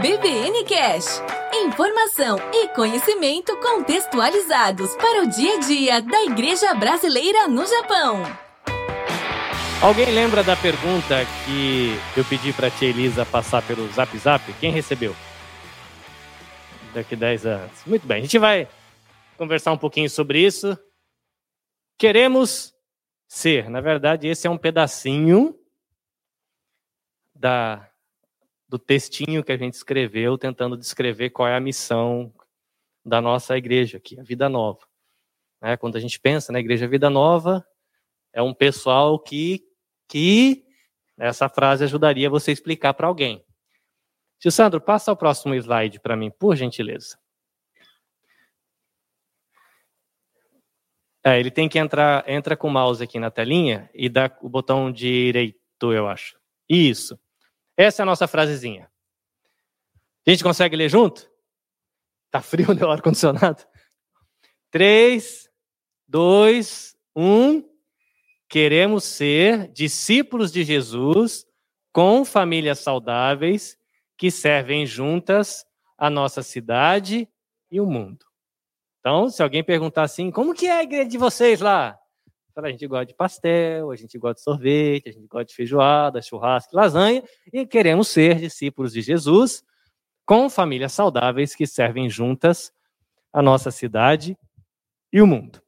BBN Cash. Informação e conhecimento contextualizados para o dia a dia da Igreja Brasileira no Japão. Alguém lembra da pergunta que eu pedi para a tia Elisa passar pelo Zap Zap? Quem recebeu? Daqui 10 anos. Muito bem, a gente vai conversar um pouquinho sobre isso. Queremos ser, na verdade, esse é um pedacinho da do textinho que a gente escreveu, tentando descrever qual é a missão da nossa igreja aqui, a Vida Nova. É, quando a gente pensa na Igreja Vida Nova, é um pessoal que, que essa frase ajudaria você a explicar para alguém. Tio Sandro, passa o próximo slide para mim, por gentileza. É, ele tem que entrar, entra com o mouse aqui na telinha e dá o botão direito, eu acho. Isso. Essa é a nossa frasezinha. A gente consegue ler junto? Tá frio no ar-condicionado? 3, 2, 1. Queremos ser discípulos de Jesus com famílias saudáveis que servem juntas a nossa cidade e o mundo. Então, se alguém perguntar assim, como que é a igreja de vocês lá? A gente gosta de pastel, a gente gosta de sorvete, a gente gosta de feijoada, churrasco, lasanha, e queremos ser discípulos de Jesus com famílias saudáveis que servem juntas a nossa cidade e o mundo.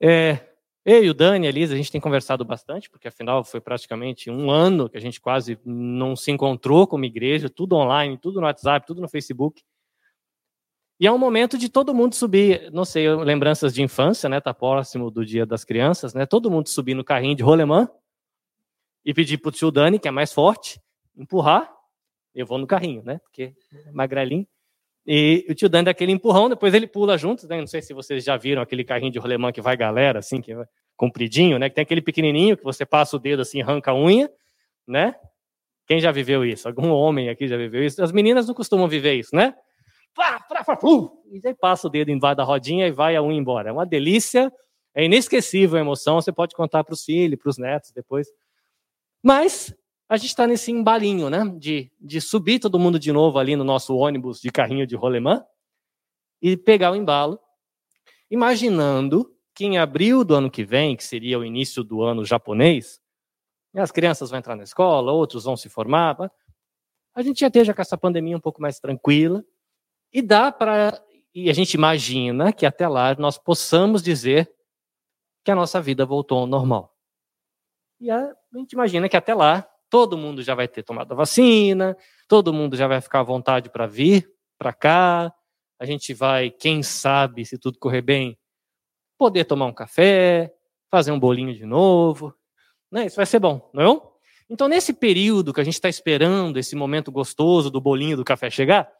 É, eu e o Dani, a Elisa, a gente tem conversado bastante, porque afinal foi praticamente um ano que a gente quase não se encontrou como igreja, tudo online, tudo no WhatsApp, tudo no Facebook. E é um momento de todo mundo subir, não sei, lembranças de infância, né? Tá próximo do Dia das Crianças, né? Todo mundo subir no carrinho de rolemã e pedir pro tio Dani, que é mais forte, empurrar. Eu vou no carrinho, né? Porque é magrelinho. E o tio Dani dá aquele empurrão, depois ele pula junto, né? Não sei se vocês já viram aquele carrinho de rolemã que vai galera, assim, que é compridinho, né? Que tem aquele pequenininho que você passa o dedo assim, arranca a unha, né? Quem já viveu isso? Algum homem aqui já viveu isso? As meninas não costumam viver isso, né? Pá, pá, e aí passa o dedo embaixo da rodinha e vai a unha embora. É uma delícia, é inesquecível a emoção. Você pode contar para os filhos, para os netos depois. Mas a gente está nesse embalinho, né? De, de subir todo mundo de novo ali no nosso ônibus de carrinho de rolemã e pegar o embalo, imaginando que em abril do ano que vem, que seria o início do ano japonês, as crianças vão entrar na escola, outros vão se formar, a gente já esteja com essa pandemia um pouco mais tranquila, e dá para. E a gente imagina que até lá nós possamos dizer que a nossa vida voltou ao normal. E a, gente imagina que até lá todo mundo já vai ter tomado a vacina, todo mundo já vai ficar à vontade para vir para cá, a gente vai, quem sabe, se tudo correr bem, poder tomar um café, fazer um bolinho de novo. Né? Isso vai ser bom, não é? Então, nesse período que a gente está esperando esse momento gostoso do bolinho do café chegar,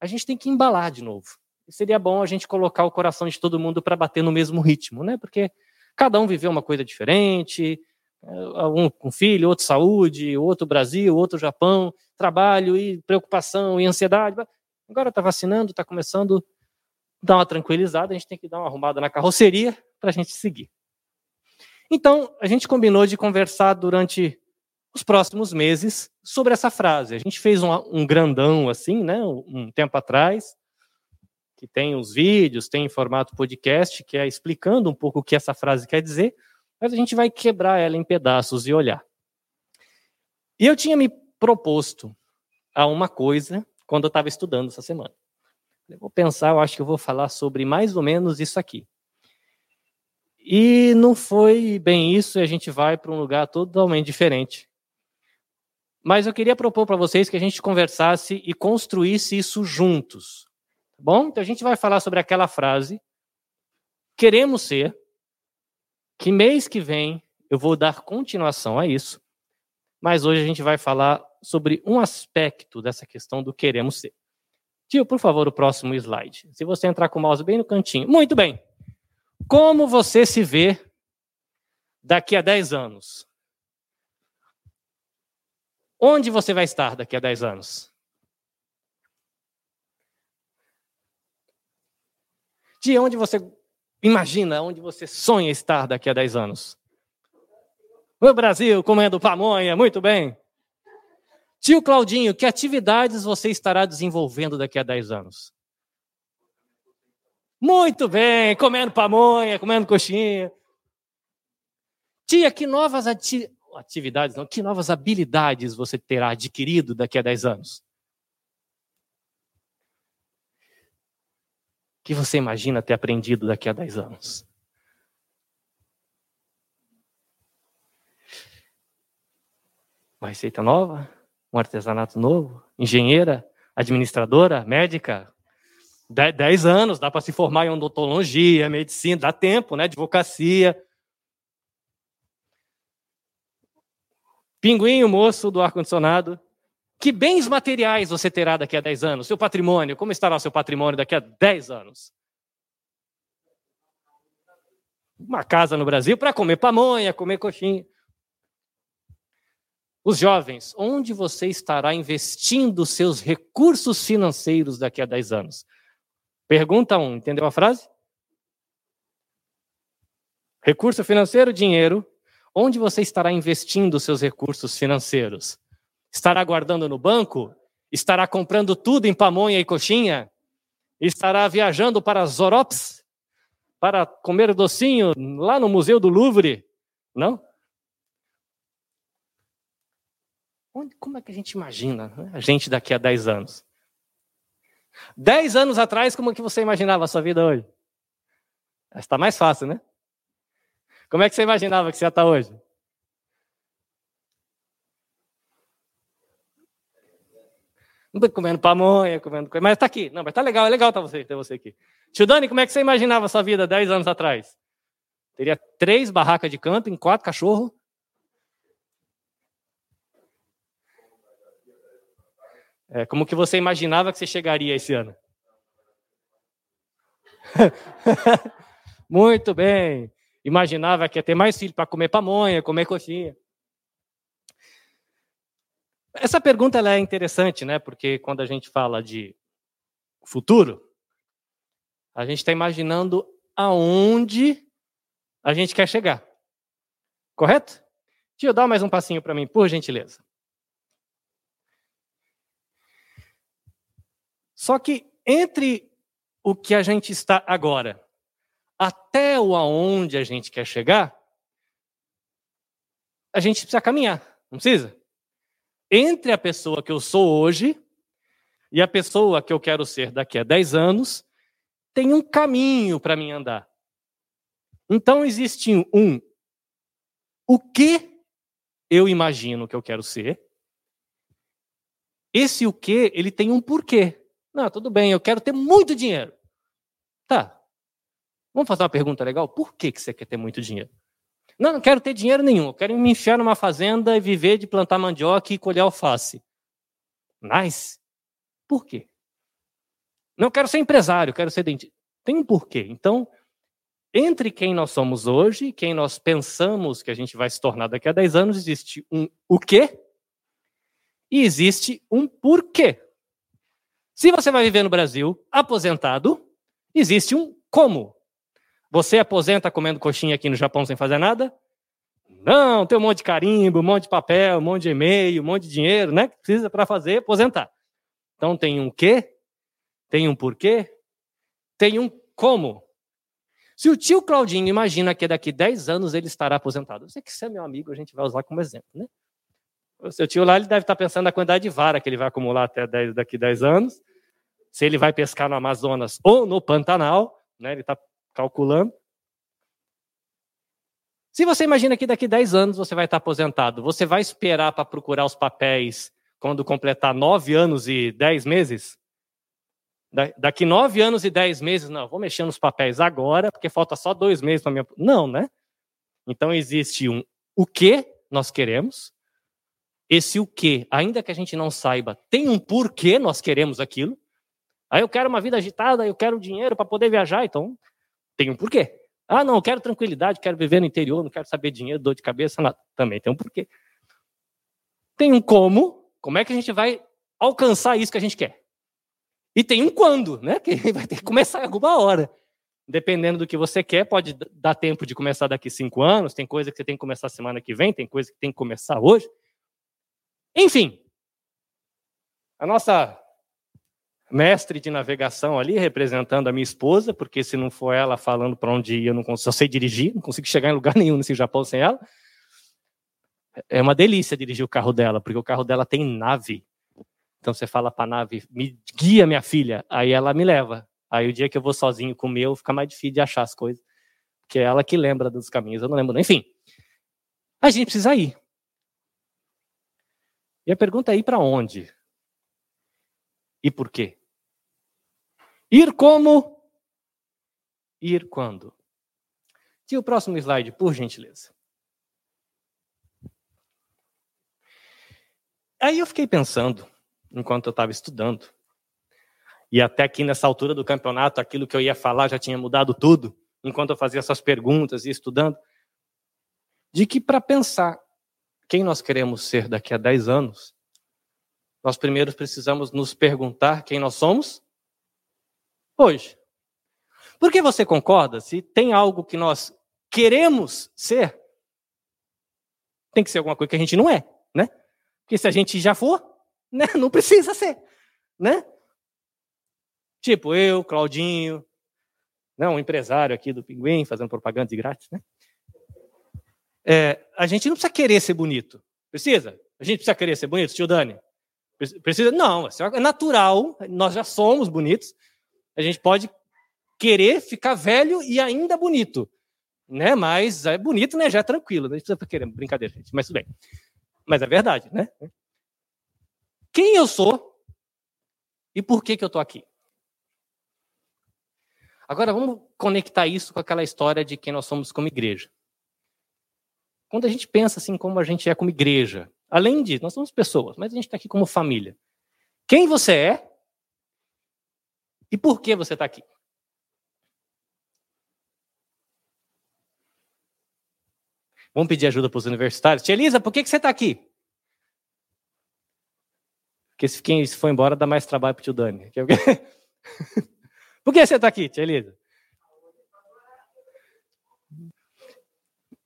a gente tem que embalar de novo. E seria bom a gente colocar o coração de todo mundo para bater no mesmo ritmo, né? Porque cada um viveu uma coisa diferente, é, um com filho, outro saúde, outro Brasil, outro Japão, trabalho e preocupação e ansiedade. Agora está vacinando, está começando a dar uma tranquilizada, a gente tem que dar uma arrumada na carroceria para a gente seguir. Então, a gente combinou de conversar durante os próximos meses sobre essa frase. A gente fez um, um grandão assim, né, um tempo atrás, que tem os vídeos, tem em formato podcast, que é explicando um pouco o que essa frase quer dizer, mas a gente vai quebrar ela em pedaços e olhar. E eu tinha me proposto a uma coisa quando eu estava estudando essa semana. Eu vou pensar, eu acho que eu vou falar sobre mais ou menos isso aqui. E não foi bem isso, e a gente vai para um lugar totalmente diferente. Mas eu queria propor para vocês que a gente conversasse e construísse isso juntos. Tá bom? Então a gente vai falar sobre aquela frase. Queremos ser. Que mês que vem eu vou dar continuação a isso. Mas hoje a gente vai falar sobre um aspecto dessa questão do queremos ser. Tio, por favor, o próximo slide. Se você entrar com o mouse bem no cantinho. Muito bem. Como você se vê daqui a 10 anos? Onde você vai estar daqui a 10 anos? De onde você imagina, onde você sonha estar daqui a 10 anos? No Brasil, comendo pamonha, muito bem. Tio Claudinho, que atividades você estará desenvolvendo daqui a 10 anos? Muito bem, comendo pamonha, comendo coxinha. Tia, que novas ati atividades, não, que novas habilidades você terá adquirido daqui a 10 anos? que você imagina ter aprendido daqui a 10 anos? Uma receita nova? Um artesanato novo? Engenheira? Administradora? Médica? 10 anos, dá para se formar em odontologia, medicina, dá tempo, né? Advocacia. Pinguinho, moço do ar-condicionado. Que bens materiais você terá daqui a 10 anos? Seu patrimônio, como estará o seu patrimônio daqui a 10 anos? Uma casa no Brasil para comer pamonha, comer coxinha. Os jovens, onde você estará investindo seus recursos financeiros daqui a 10 anos? Pergunta 1, um, entendeu a frase? Recurso financeiro, dinheiro. Onde você estará investindo seus recursos financeiros? Estará guardando no banco? Estará comprando tudo em pamonha e coxinha? Estará viajando para Zorops? Para comer docinho lá no Museu do Louvre? Não? Como é que a gente imagina né? a gente daqui a 10 anos? 10 anos atrás, como é que você imaginava a sua vida hoje? Está mais fácil, né? Como é que você imaginava que você ia estar hoje? Comendo pamonha, comendo coisa. Mas tá aqui. Não, mas tá legal, é legal ter você, ter você aqui. Tio Dani, como é que você imaginava a sua vida 10 anos atrás? Teria três barracas de camping, quatro cachorros. É, como que você imaginava que você chegaria esse ano? Muito bem. Imaginava que ia ter mais filho para comer pamonha, comer coxinha. Essa pergunta é interessante, né? Porque quando a gente fala de futuro, a gente está imaginando aonde a gente quer chegar. Correto? Tio, dá mais um passinho para mim, por gentileza. Só que entre o que a gente está agora até o aonde a gente quer chegar, a gente precisa caminhar, não precisa? entre a pessoa que eu sou hoje e a pessoa que eu quero ser daqui a 10 anos, tem um caminho para mim andar. Então existe um o que eu imagino que eu quero ser. Esse o que, ele tem um porquê. Não, tudo bem, eu quero ter muito dinheiro. Tá. Vamos fazer uma pergunta legal? Por que, que você quer ter muito dinheiro? Não, não quero ter dinheiro nenhum. Eu quero me enfiar numa fazenda e viver de plantar mandioca e colher alface. Mas, por quê? Não quero ser empresário, quero ser dentista. Tem um porquê. Então, entre quem nós somos hoje quem nós pensamos que a gente vai se tornar daqui a 10 anos, existe um o quê e existe um porquê. Se você vai viver no Brasil aposentado, existe um como. Você aposenta comendo coxinha aqui no Japão sem fazer nada? Não, tem um monte de carimbo, um monte de papel, um monte de e-mail, um monte de dinheiro, né? Que precisa para fazer aposentar. Então tem um quê? Tem um porquê? Tem um como. Se o tio Claudinho imagina que daqui 10 anos ele estará aposentado, sei que você é meu amigo, a gente vai usar como exemplo, né? O seu tio lá ele deve estar pensando na quantidade de vara que ele vai acumular até 10, daqui 10 anos, se ele vai pescar no Amazonas ou no Pantanal, né? Ele está calculando. Se você imagina que daqui 10 anos você vai estar aposentado, você vai esperar para procurar os papéis quando completar 9 anos e 10 meses? Daqui 9 anos e 10 meses, não, vou mexer nos papéis agora, porque falta só dois meses para minha. Não, né? Então existe um o que nós queremos. Esse o que, ainda que a gente não saiba, tem um porquê nós queremos aquilo. Aí eu quero uma vida agitada, eu quero dinheiro para poder viajar, então tem um porquê. Ah, não, eu quero tranquilidade, quero viver no interior, não quero saber dinheiro, dor de cabeça, nada. Também tem um porquê. Tem um como, como é que a gente vai alcançar isso que a gente quer. E tem um quando, né? Que vai ter que começar alguma hora. Dependendo do que você quer, pode dar tempo de começar daqui cinco anos, tem coisa que você tem que começar semana que vem, tem coisa que tem que começar hoje. Enfim, A nossa mestre de navegação ali, representando a minha esposa, porque se não for ela falando para onde ir, eu não consigo, só sei dirigir, não consigo chegar em lugar nenhum nesse Japão sem ela. É uma delícia dirigir o carro dela, porque o carro dela tem nave. Então você fala para a nave, me guia minha filha, aí ela me leva. Aí o dia que eu vou sozinho com o meu, fica mais difícil de achar as coisas, porque é ela que lembra dos caminhos, eu não lembro. Enfim, a gente precisa ir. E a pergunta é ir para onde? E por quê? Ir como? Ir quando? E o próximo slide, por gentileza. Aí eu fiquei pensando, enquanto eu estava estudando, e até aqui nessa altura do campeonato, aquilo que eu ia falar já tinha mudado tudo, enquanto eu fazia essas perguntas e estudando, de que para pensar quem nós queremos ser daqui a 10 anos, nós primeiro precisamos nos perguntar quem nós somos hoje. Por que você concorda? Se tem algo que nós queremos ser, tem que ser alguma coisa que a gente não é, né? Porque se a gente já for, né, não precisa ser, né? Tipo eu, Claudinho, não, né, um empresário aqui do Pinguim, fazendo propaganda de grátis, né? É, a gente não precisa querer ser bonito. Precisa? A gente precisa querer ser bonito, tio Dani? Precisa? Não, é natural, nós já somos bonitos. A gente pode querer ficar velho e ainda bonito. Né? Mas é bonito, né? Já é tranquilo. Não precisa querer, brincadeira, gente. Mas tudo bem. Mas é verdade, né? Quem eu sou e por que, que eu estou aqui? Agora vamos conectar isso com aquela história de quem nós somos como igreja. Quando a gente pensa assim como a gente é como igreja, Além disso, nós somos pessoas, mas a gente está aqui como família. Quem você é e por que você está aqui? Vamos pedir ajuda para os universitários. Tia Elisa, por que, que você está aqui? Porque se quem foi embora dá mais trabalho para o tio Dani. por que você está aqui, tia Elisa?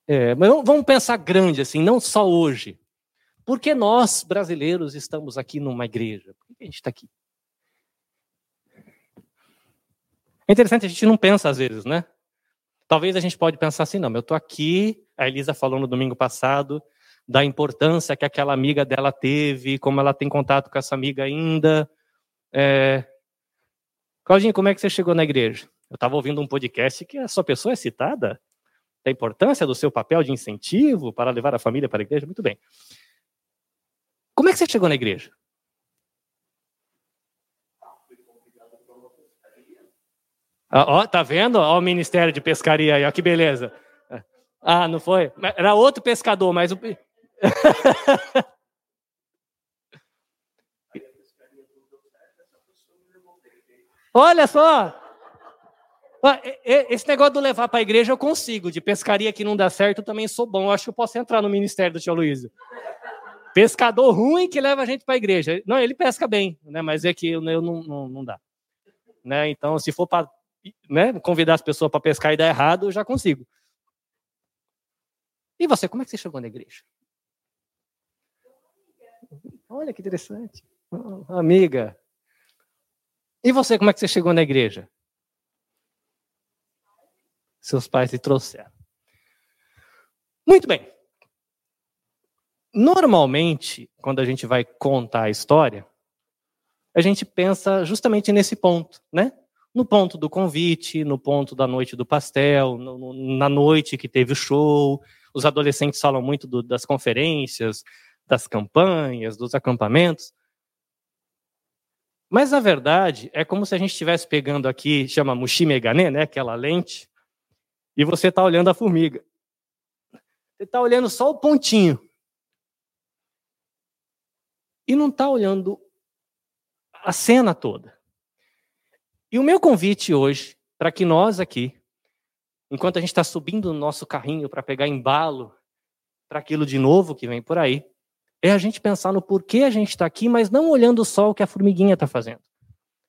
É, mas vamos pensar grande, assim, não só hoje. Por que nós, brasileiros, estamos aqui numa igreja? Por que a gente está aqui? É interessante, a gente não pensa às vezes, né? Talvez a gente pode pensar assim, não, eu estou aqui, a Elisa falou no domingo passado, da importância que aquela amiga dela teve, como ela tem contato com essa amiga ainda. É... Claudinha, como é que você chegou na igreja? Eu estava ouvindo um podcast que a sua pessoa é citada, da importância do seu papel de incentivo para levar a família para a igreja. Muito bem. Como é que você chegou na igreja? Ó, ó, tá vendo? Ó, o Ministério de Pescaria aí, ó, que beleza. Ah, não foi? Era outro pescador, mas o. Olha só! Esse negócio de levar para a igreja eu consigo. De pescaria que não dá certo, eu também sou bom. Eu acho que eu posso entrar no ministério do tio Luiz. Pescador ruim que leva a gente para a igreja. Não, ele pesca bem, né? mas é que eu não, não, não dá. Né? Então, se for para né, convidar as pessoas para pescar e dar errado, eu já consigo. E você, como é que você chegou na igreja? Olha que interessante. amiga. E você, como é que você chegou na igreja? Seus pais te trouxeram. Muito bem. Normalmente, quando a gente vai contar a história, a gente pensa justamente nesse ponto, né? No ponto do convite, no ponto da noite do pastel, no, na noite que teve o show. Os adolescentes falam muito do, das conferências, das campanhas, dos acampamentos. Mas, na verdade, é como se a gente estivesse pegando aqui, chama Mushimegane, né? Aquela lente, e você está olhando a formiga. Você está olhando só o pontinho e não está olhando a cena toda. E o meu convite hoje, para que nós aqui, enquanto a gente está subindo no nosso carrinho para pegar embalo para aquilo de novo que vem por aí, é a gente pensar no porquê a gente está aqui, mas não olhando só o que a formiguinha está fazendo.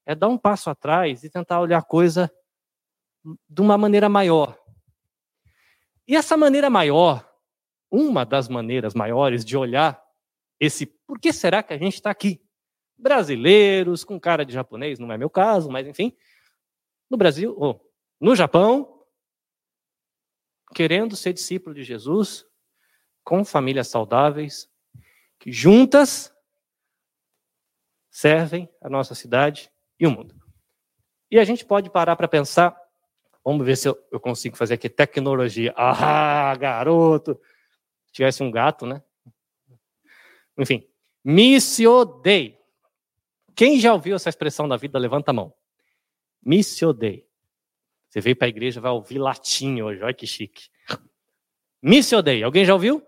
É dar um passo atrás e tentar olhar a coisa de uma maneira maior. E essa maneira maior, uma das maneiras maiores de olhar esse por que será que a gente está aqui? Brasileiros com cara de japonês, não é meu caso, mas enfim, no Brasil, ou no Japão, querendo ser discípulo de Jesus, com famílias saudáveis, que juntas servem a nossa cidade e o mundo. E a gente pode parar para pensar, vamos ver se eu, eu, consigo fazer aqui tecnologia. Ah, garoto! Se tivesse um gato, né? Enfim, missio Dei. Quem já ouviu essa expressão da vida, levanta a mão. Missio Dei. Você veio para a igreja, vai ouvir latim hoje, olha que chique. Missio Dei, alguém já ouviu?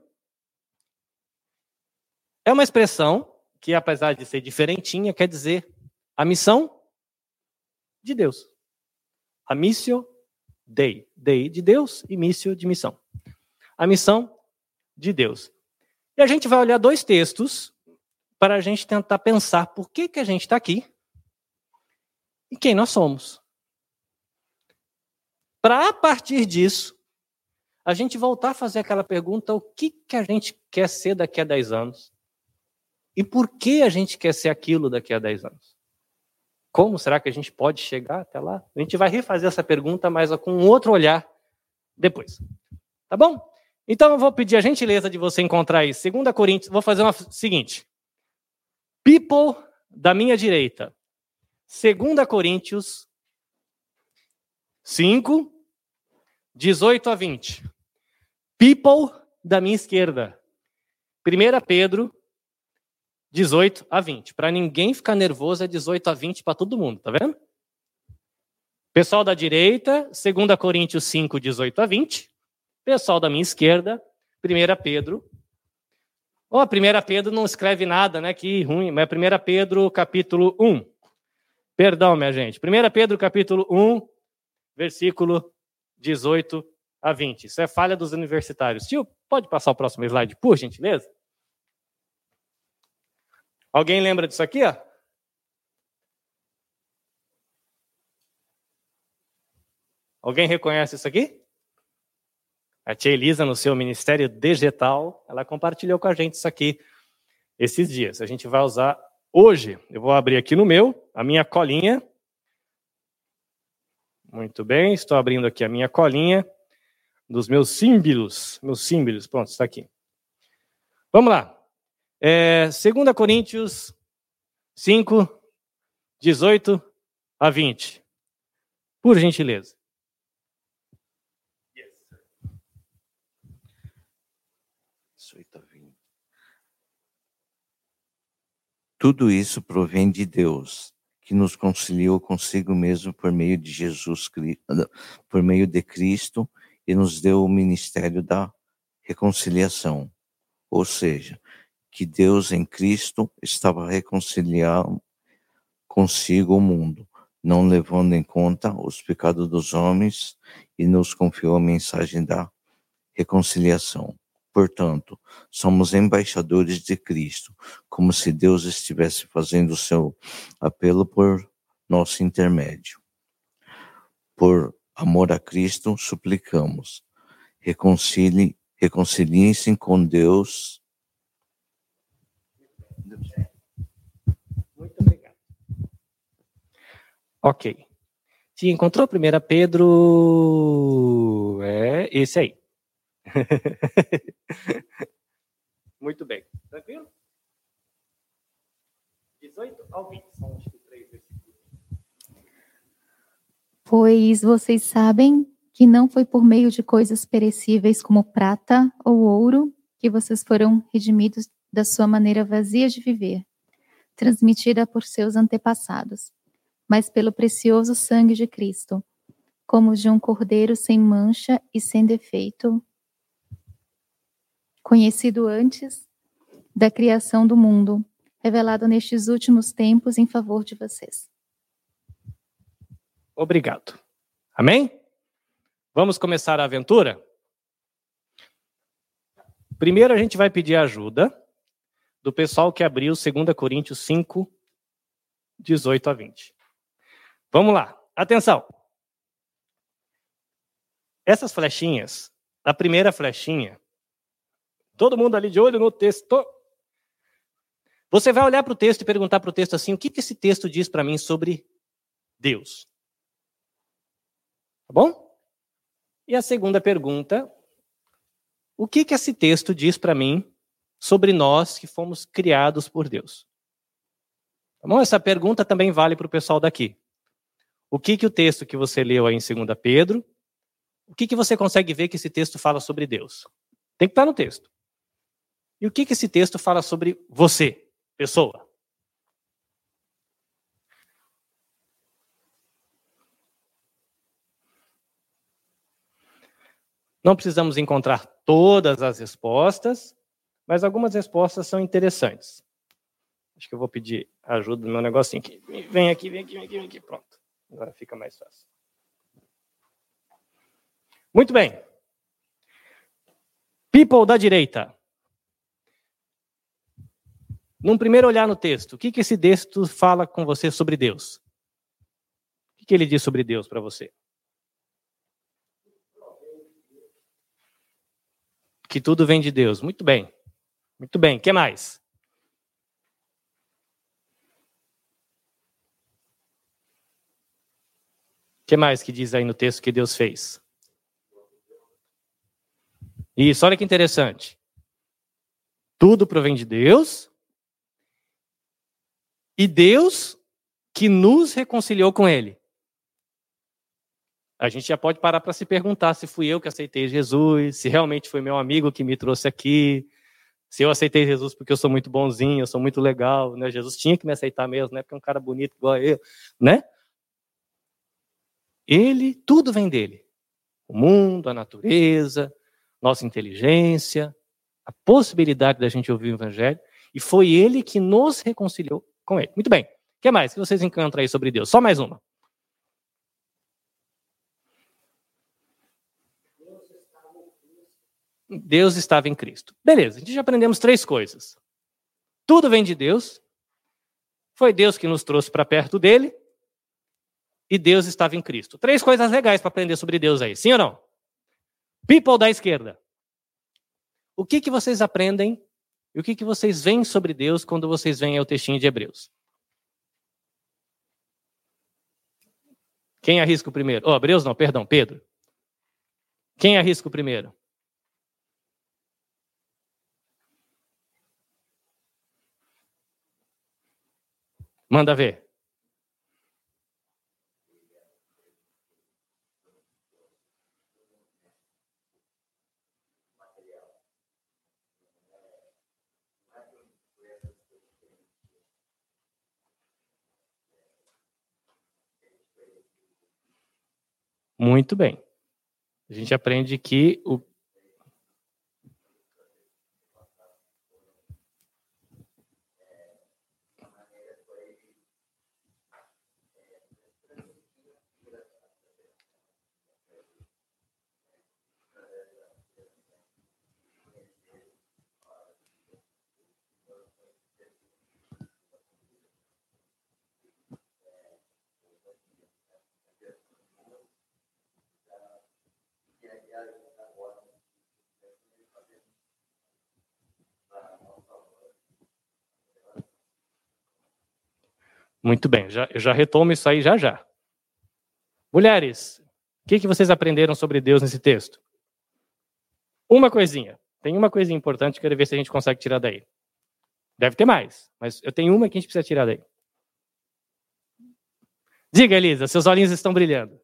É uma expressão que, apesar de ser diferentinha, quer dizer a missão de Deus. A missio Dei. Dei de Deus e missio de missão. A missão de Deus. E a gente vai olhar dois textos para a gente tentar pensar por que, que a gente está aqui e quem nós somos. Para, a partir disso, a gente voltar a fazer aquela pergunta: o que, que a gente quer ser daqui a 10 anos? E por que a gente quer ser aquilo daqui a 10 anos? Como será que a gente pode chegar até lá? A gente vai refazer essa pergunta, mas com outro olhar depois. Tá bom? Então eu vou pedir a gentileza de você encontrar aí 2 Coríntios. Vou fazer o seguinte: People da minha direita. 2 Coríntios 5, 18 a 20. People da minha esquerda. 1 Pedro 18 a 20. Para ninguém ficar nervoso, é 18 a 20 para todo mundo, tá vendo? Pessoal da direita, 2 Coríntios 5, 18 a 20. Pessoal da minha esquerda, 1 Pedro Ó, oh, 1 Pedro não escreve nada, né? Que ruim, mas 1 Pedro capítulo 1. Perdão, minha gente. 1 Pedro capítulo 1, versículo 18 a 20. Isso é falha dos universitários. Tio, pode passar o próximo slide, por gentileza? Alguém lembra disso aqui, ó? Alguém reconhece isso aqui? A tia Elisa, no seu ministério digital, ela compartilhou com a gente isso aqui esses dias. A gente vai usar hoje. Eu vou abrir aqui no meu, a minha colinha. Muito bem, estou abrindo aqui a minha colinha dos meus símbolos. Meus símbolos, pronto, está aqui. Vamos lá. É, 2 Coríntios 5, 18 a 20. Por gentileza. Tudo isso provém de Deus, que nos conciliou consigo mesmo por meio de Jesus, por meio de Cristo e nos deu o ministério da reconciliação. Ou seja, que Deus em Cristo estava reconciliando consigo o mundo, não levando em conta os pecados dos homens e nos confiou a mensagem da reconciliação. Portanto, somos embaixadores de Cristo, como se Deus estivesse fazendo o seu apelo por nosso intermédio. Por amor a Cristo, suplicamos, reconcilie, reconciliem-se com Deus. Muito obrigado. Ok. Se encontrou 1 Pedro, é esse aí. Muito bem. Tranquilo? 18 ao 20, são que três versículos. Pois vocês sabem que não foi por meio de coisas perecíveis como prata ou ouro que vocês foram redimidos da sua maneira vazia de viver, transmitida por seus antepassados, mas pelo precioso sangue de Cristo, como de um cordeiro sem mancha e sem defeito, conhecido antes da criação do mundo, revelado nestes últimos tempos em favor de vocês. Obrigado. Amém? Vamos começar a aventura? Primeiro a gente vai pedir ajuda do pessoal que abriu 2 Coríntios 5, 18 a 20. Vamos lá, atenção. Essas flechinhas, a primeira flechinha Todo mundo ali de olho no texto. Você vai olhar para o texto e perguntar para o texto assim: o que, que esse texto diz para mim sobre Deus? Tá bom? E a segunda pergunta: o que, que esse texto diz para mim sobre nós que fomos criados por Deus? Tá bom? Essa pergunta também vale para o pessoal daqui. O que, que o texto que você leu aí em 2 Pedro, o que, que você consegue ver que esse texto fala sobre Deus? Tem que estar no texto. E o que, que esse texto fala sobre você, pessoa? Não precisamos encontrar todas as respostas, mas algumas respostas são interessantes. Acho que eu vou pedir ajuda no meu negocinho aqui. Vem aqui, vem aqui, vem aqui, vem aqui. Pronto. Agora fica mais fácil. Muito bem. People da direita. Num primeiro olhar no texto, o que, que esse texto fala com você sobre Deus? O que, que ele diz sobre Deus para você? que tudo vem de Deus. Muito bem. Muito bem. O que mais? O que mais que diz aí no texto que Deus fez? Isso, olha que interessante. Tudo provém de Deus. E Deus que nos reconciliou com Ele. A gente já pode parar para se perguntar se fui eu que aceitei Jesus, se realmente foi meu amigo que me trouxe aqui, se eu aceitei Jesus porque eu sou muito bonzinho, eu sou muito legal, né? Jesus tinha que me aceitar mesmo, né? Porque é um cara bonito igual eu, né? Ele, tudo vem dele. O mundo, a natureza, nossa inteligência, a possibilidade da gente ouvir o evangelho, e foi ele que nos reconciliou com ele. Muito bem. O que mais que vocês encontram aí sobre Deus? Só mais uma. Deus estava em Cristo. Beleza, a gente já aprendemos três coisas. Tudo vem de Deus. Foi Deus que nos trouxe para perto dele. E Deus estava em Cristo. Três coisas legais para aprender sobre Deus aí, sim ou não? People da esquerda. O que, que vocês aprendem e o que, que vocês veem sobre Deus quando vocês veem o textinho de Hebreus? Quem arrisca o primeiro? Oh, Hebreus não, perdão, Pedro. Quem arrisca o primeiro? Manda ver. Muito bem. A gente aprende que o Muito bem, já, eu já retomo isso aí já já. Mulheres, o que, que vocês aprenderam sobre Deus nesse texto? Uma coisinha. Tem uma coisinha importante, quero ver se a gente consegue tirar daí. Deve ter mais, mas eu tenho uma que a gente precisa tirar daí. Diga, Elisa, seus olhinhos estão brilhando.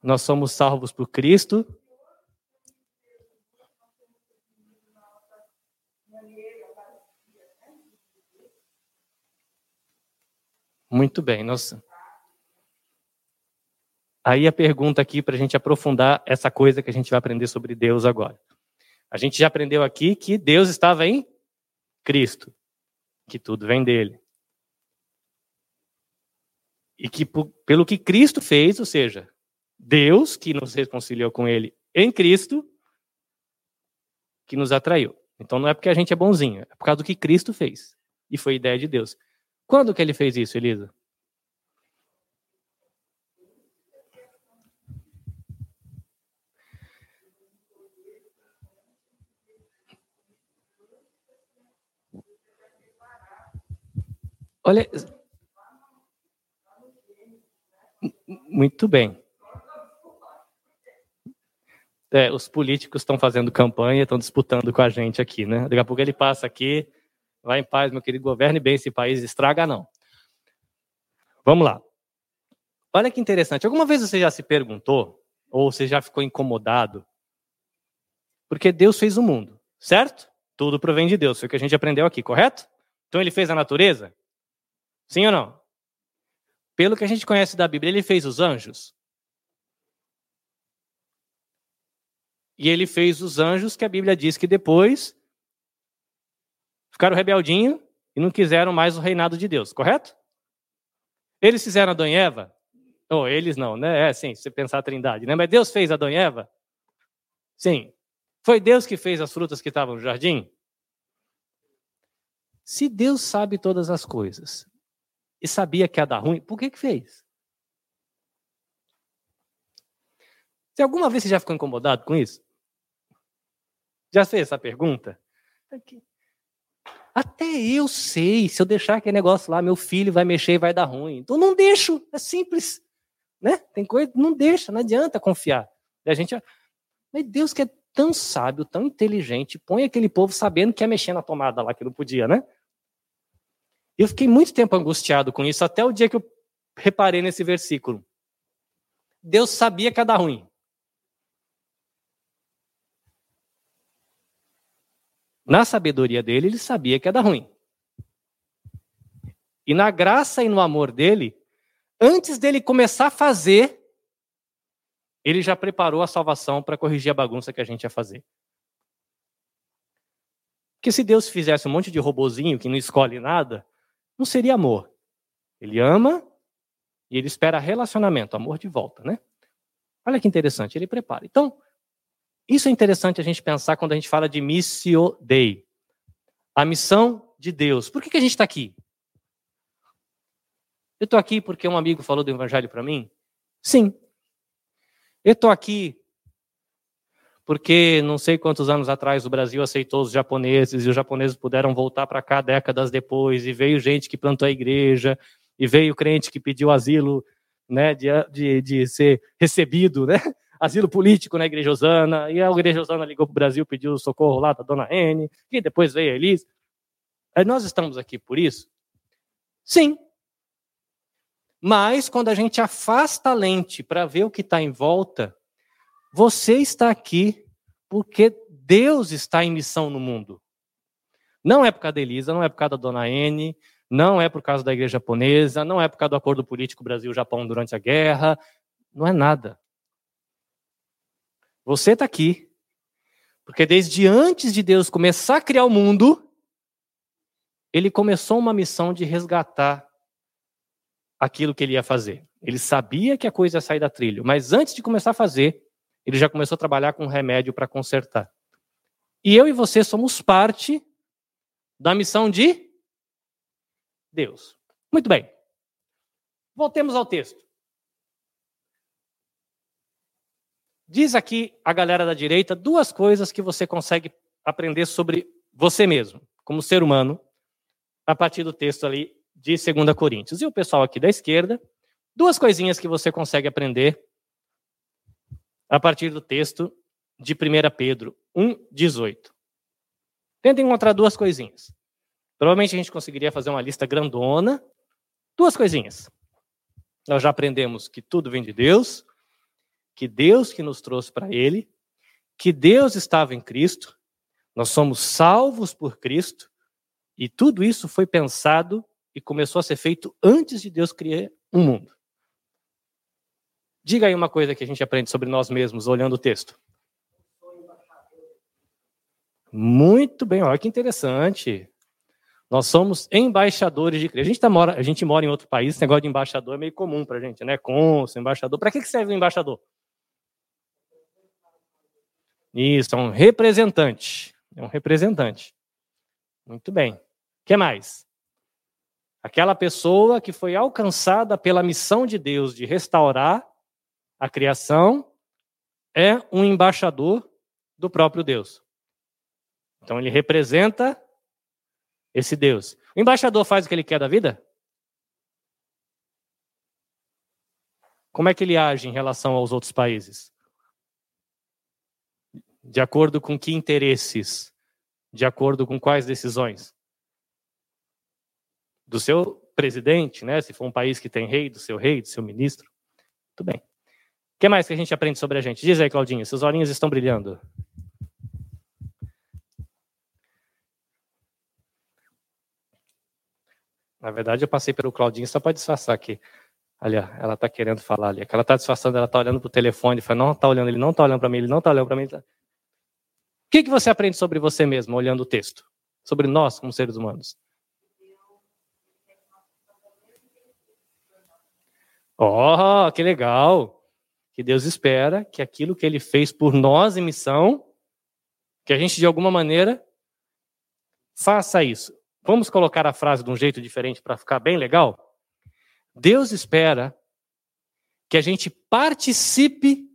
Nós somos salvos por Cristo Muito bem, nossa. Aí a pergunta aqui para a gente aprofundar essa coisa que a gente vai aprender sobre Deus agora. A gente já aprendeu aqui que Deus estava em Cristo, que tudo vem dele. E que pelo que Cristo fez, ou seja, Deus que nos reconciliou com ele em Cristo, que nos atraiu. Então não é porque a gente é bonzinho, é por causa do que Cristo fez. E foi ideia de Deus. Quando que ele fez isso, Elisa? Olha. Muito bem. É, os políticos estão fazendo campanha, estão disputando com a gente aqui, né? Daqui a pouco ele passa aqui, vai em paz, meu querido, governe bem esse país, estraga não. Vamos lá. Olha que interessante. Alguma vez você já se perguntou, ou você já ficou incomodado, porque Deus fez o mundo, certo? Tudo provém de Deus, foi o que a gente aprendeu aqui, correto? Então ele fez a natureza? Sim ou não? Pelo que a gente conhece da Bíblia, ele fez os anjos? E ele fez os anjos que a Bíblia diz que depois ficaram rebeldinhos e não quiseram mais o reinado de Deus, correto? Eles fizeram Adão e Eva? Ou oh, eles não, né? É, sim, se você pensar a trindade, né? Mas Deus fez Adão e Eva? Sim. Foi Deus que fez as frutas que estavam no jardim? Se Deus sabe todas as coisas e sabia que ia dar ruim, por que que fez? Se alguma vez você já ficou incomodado com isso? Já fez essa pergunta? Até eu sei, se eu deixar aquele negócio lá, meu filho vai mexer e vai dar ruim. Então não deixo, é simples. Né? Tem coisa, não deixa, não adianta confiar. E a gente, mas Deus que é tão sábio, tão inteligente, põe aquele povo sabendo que ia mexer na tomada lá, que não podia, né? Eu fiquei muito tempo angustiado com isso, até o dia que eu reparei nesse versículo. Deus sabia que ia dar ruim. Na sabedoria dele, ele sabia que ia dar ruim. E na graça e no amor dele, antes dele começar a fazer, ele já preparou a salvação para corrigir a bagunça que a gente ia fazer. Porque se Deus fizesse um monte de robozinho que não escolhe nada, não seria amor. Ele ama e ele espera relacionamento, amor de volta, né? Olha que interessante, ele prepara. Então, isso é interessante a gente pensar quando a gente fala de missio dei. A missão de Deus. Por que, que a gente está aqui? Eu estou aqui porque um amigo falou do evangelho para mim? Sim. Eu estou aqui porque não sei quantos anos atrás o Brasil aceitou os japoneses e os japoneses puderam voltar para cá décadas depois e veio gente que plantou a igreja e veio crente que pediu asilo, né, de, de, de ser recebido, né, asilo político na Igreja Osana, e a Igreja Osana ligou para o Brasil, pediu socorro lá da dona N, e depois veio a Elise. Nós estamos aqui por isso? Sim. Mas quando a gente afasta a lente para ver o que está em volta, você está aqui porque Deus está em missão no mundo. Não é por causa da Elisa, não é por causa da dona N, não é por causa da igreja japonesa, não é por causa do acordo político Brasil-Japão durante a guerra, não é nada. Você está aqui, porque desde antes de Deus começar a criar o mundo, ele começou uma missão de resgatar aquilo que ele ia fazer. Ele sabia que a coisa ia sair da trilha, mas antes de começar a fazer, ele já começou a trabalhar com remédio para consertar. E eu e você somos parte da missão de Deus. Muito bem. Voltemos ao texto. Diz aqui a galera da direita duas coisas que você consegue aprender sobre você mesmo, como ser humano, a partir do texto ali de 2 Coríntios. E o pessoal aqui da esquerda, duas coisinhas que você consegue aprender a partir do texto de 1 Pedro 1,18. Tenta encontrar duas coisinhas. Provavelmente a gente conseguiria fazer uma lista grandona. Duas coisinhas. Nós já aprendemos que tudo vem de Deus, que Deus que nos trouxe para Ele, que Deus estava em Cristo, nós somos salvos por Cristo, e tudo isso foi pensado e começou a ser feito antes de Deus criar o um mundo. Diga aí uma coisa que a gente aprende sobre nós mesmos olhando o texto. Muito bem, olha que interessante. Nós somos embaixadores de Cristo. A gente, tá, mora, a gente mora em outro país, esse negócio de embaixador é meio comum para gente, né? Cônsul, embaixador. Para que serve o embaixador? Isso, é um representante. É um representante. Muito bem. O que mais? Aquela pessoa que foi alcançada pela missão de Deus de restaurar a criação é um embaixador do próprio Deus. Então ele representa esse Deus. O embaixador faz o que ele quer da vida? Como é que ele age em relação aos outros países? De acordo com que interesses? De acordo com quais decisões? Do seu presidente, né? Se for um país que tem rei, do seu rei, do seu ministro. Tudo bem. O que mais que a gente aprende sobre a gente? Diz aí, Claudinha, seus olhinhos estão brilhando. Na verdade, eu passei pelo Claudinho só para disfarçar aqui. Ali, ela está querendo falar ali. Ela está disfarçando, ela está olhando para o telefone, fala, não está olhando, ele não está olhando para mim, ele não está olhando para mim. O que, que você aprende sobre você mesmo, olhando o texto? Sobre nós, como seres humanos? Oh, que legal! Que Deus espera que aquilo que Ele fez por nós em missão, que a gente de alguma maneira faça isso. Vamos colocar a frase de um jeito diferente para ficar bem legal? Deus espera que a gente participe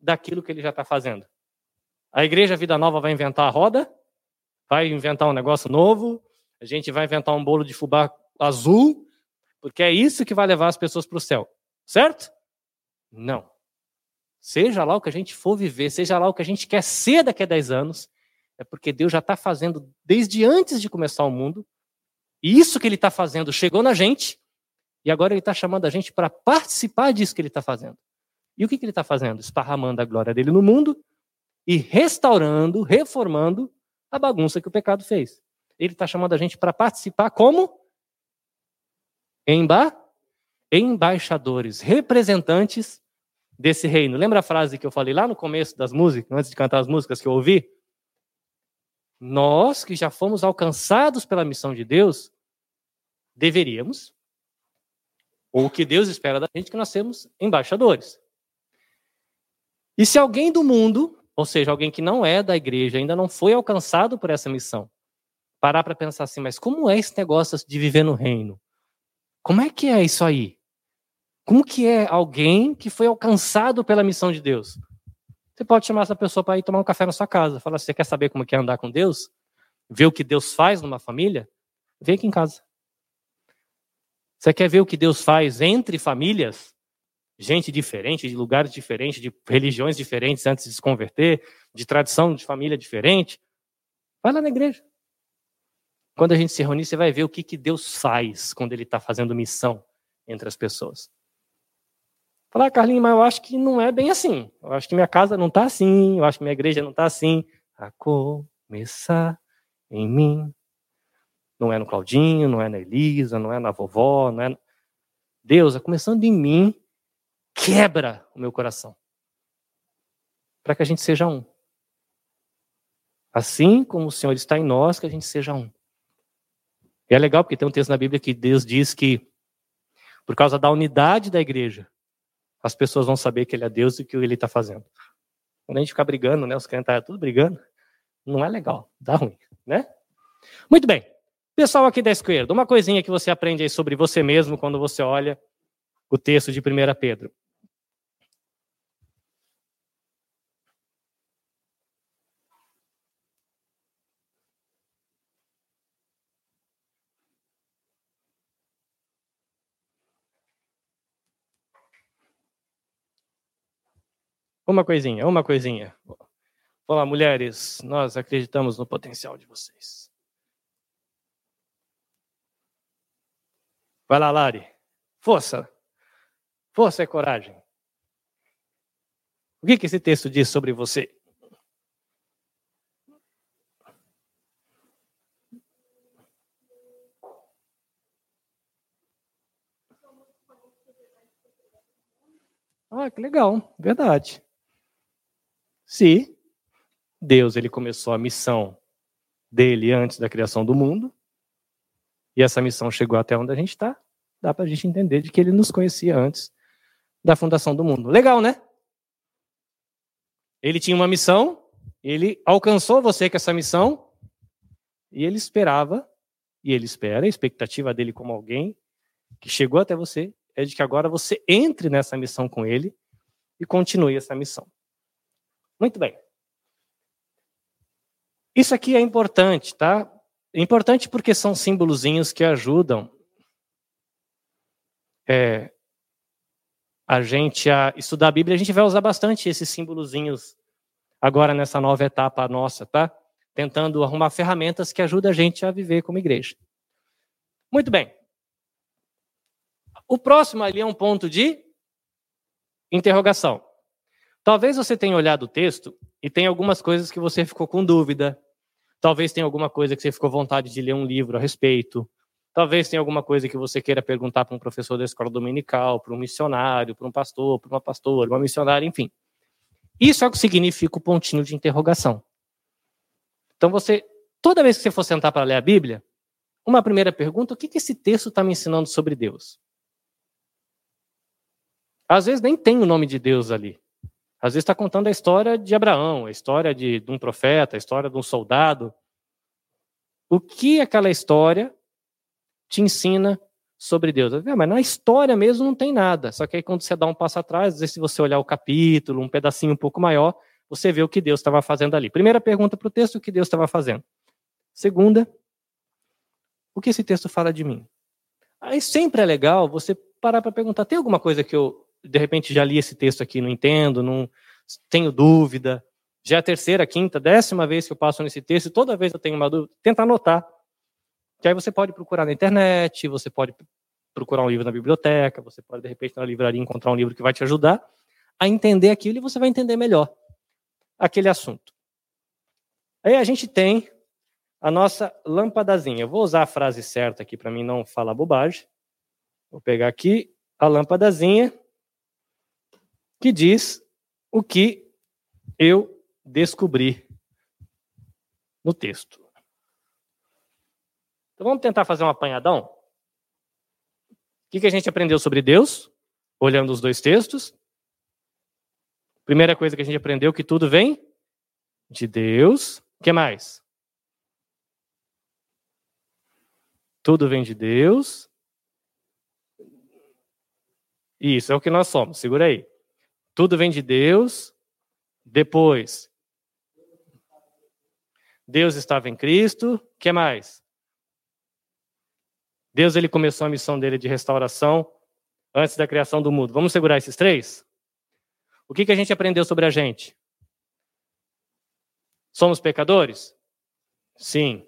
daquilo que ele já está fazendo. A igreja Vida Nova vai inventar a roda, vai inventar um negócio novo, a gente vai inventar um bolo de fubá azul, porque é isso que vai levar as pessoas para o céu. Certo? Não. Seja lá o que a gente for viver, seja lá o que a gente quer ser daqui a 10 anos, é porque Deus já está fazendo desde antes de começar o mundo. E isso que ele está fazendo chegou na gente, e agora ele está chamando a gente para participar disso que ele está fazendo. E o que, que ele está fazendo? Esparramando a glória dele no mundo e restaurando, reformando a bagunça que o pecado fez. Ele está chamando a gente para participar como? Emba embaixadores, representantes desse reino. Lembra a frase que eu falei lá no começo das músicas, antes de cantar as músicas que eu ouvi? Nós que já fomos alcançados pela missão de Deus, deveríamos, ou o que Deus espera da gente, que nós temos embaixadores. E se alguém do mundo, ou seja, alguém que não é da igreja, ainda não foi alcançado por essa missão, parar para pensar assim, mas como é esse negócio de viver no reino? Como é que é isso aí? Como que é alguém que foi alcançado pela missão de Deus? Você pode chamar essa pessoa para ir tomar um café na sua casa. Falar, você quer saber como é andar com Deus? Ver o que Deus faz numa família? Vem aqui em casa. Você quer ver o que Deus faz entre famílias? Gente diferente, de lugares diferentes, de religiões diferentes antes de se converter, de tradição de família diferente? Vai lá na igreja. Quando a gente se reunir, você vai ver o que, que Deus faz quando Ele está fazendo missão entre as pessoas. Falar, ah, Carlinhos, mas eu acho que não é bem assim. Eu acho que minha casa não está assim, eu acho que minha igreja não está assim. A começar em mim. Não é no Claudinho, não é na Elisa, não é na vovó, não é. Deus, é começando em mim, quebra o meu coração. Para que a gente seja um. Assim como o Senhor está em nós, que a gente seja um. E é legal porque tem um texto na Bíblia que Deus diz que, por causa da unidade da igreja, as pessoas vão saber que ele é Deus e o que ele está fazendo. Quando a gente ficar brigando, né, os crentes estão tudo brigando, não é legal, dá ruim, né? Muito bem. Pessoal aqui da esquerda, uma coisinha que você aprende aí sobre você mesmo quando você olha o texto de 1 Pedro. Uma coisinha, uma coisinha. Olá, mulheres, nós acreditamos no potencial de vocês. Vai lá, Lari. Força. Força e coragem. O que, que esse texto diz sobre você? Ah, que legal, verdade se Deus ele começou a missão dele antes da criação do mundo, e essa missão chegou até onde a gente está, dá para a gente entender de que ele nos conhecia antes da fundação do mundo. Legal, né? Ele tinha uma missão, ele alcançou você com essa missão, e ele esperava, e ele espera, a expectativa dele como alguém que chegou até você é de que agora você entre nessa missão com ele e continue essa missão. Muito bem. Isso aqui é importante, tá? É importante porque são símbolozinhos que ajudam é, a gente a estudar a Bíblia, a gente vai usar bastante esses símbolozinhos agora nessa nova etapa nossa, tá? Tentando arrumar ferramentas que ajudam a gente a viver como igreja. Muito bem. O próximo ali é um ponto de interrogação. Talvez você tenha olhado o texto e tenha algumas coisas que você ficou com dúvida. Talvez tenha alguma coisa que você ficou vontade de ler um livro a respeito. Talvez tenha alguma coisa que você queira perguntar para um professor da escola dominical, para um missionário, para um pastor, para uma pastora, uma missionária, enfim. Isso é o que significa o pontinho de interrogação. Então você, toda vez que você for sentar para ler a Bíblia, uma primeira pergunta: o que, que esse texto está me ensinando sobre Deus? Às vezes nem tem o nome de Deus ali. Às vezes está contando a história de Abraão, a história de, de um profeta, a história de um soldado. O que aquela história te ensina sobre Deus. Ah, mas na história mesmo não tem nada. Só que aí quando você dá um passo atrás, se você olhar o capítulo, um pedacinho um pouco maior, você vê o que Deus estava fazendo ali. Primeira pergunta para o texto, o que Deus estava fazendo. Segunda, o que esse texto fala de mim? Aí sempre é legal você parar para perguntar, tem alguma coisa que eu, de repente, já li esse texto aqui, não entendo, não tenho dúvida. Já é a terceira, quinta, décima vez que eu passo nesse texto, e toda vez eu tenho uma dúvida, tenta anotar. Que aí você pode procurar na internet, você pode procurar um livro na biblioteca, você pode, de repente, na livraria encontrar um livro que vai te ajudar a entender aquilo e você vai entender melhor aquele assunto. Aí a gente tem a nossa lâmpadazinha. Eu vou usar a frase certa aqui para mim não falar bobagem. Vou pegar aqui a lâmpadazinha que diz o que eu descobri no texto. Então vamos tentar fazer um apanhadão? O que, a gente aprendeu sobre Deus, olhando os dois textos? Primeira coisa que a gente aprendeu que tudo vem de Deus. O que mais? Tudo vem de Deus. Isso é o que nós somos. Segura aí. Tudo vem de Deus. Depois, Deus estava em Cristo. Que mais? Deus ele começou a missão dele de restauração antes da criação do mundo. Vamos segurar esses três? O que, que a gente aprendeu sobre a gente? Somos pecadores? Sim.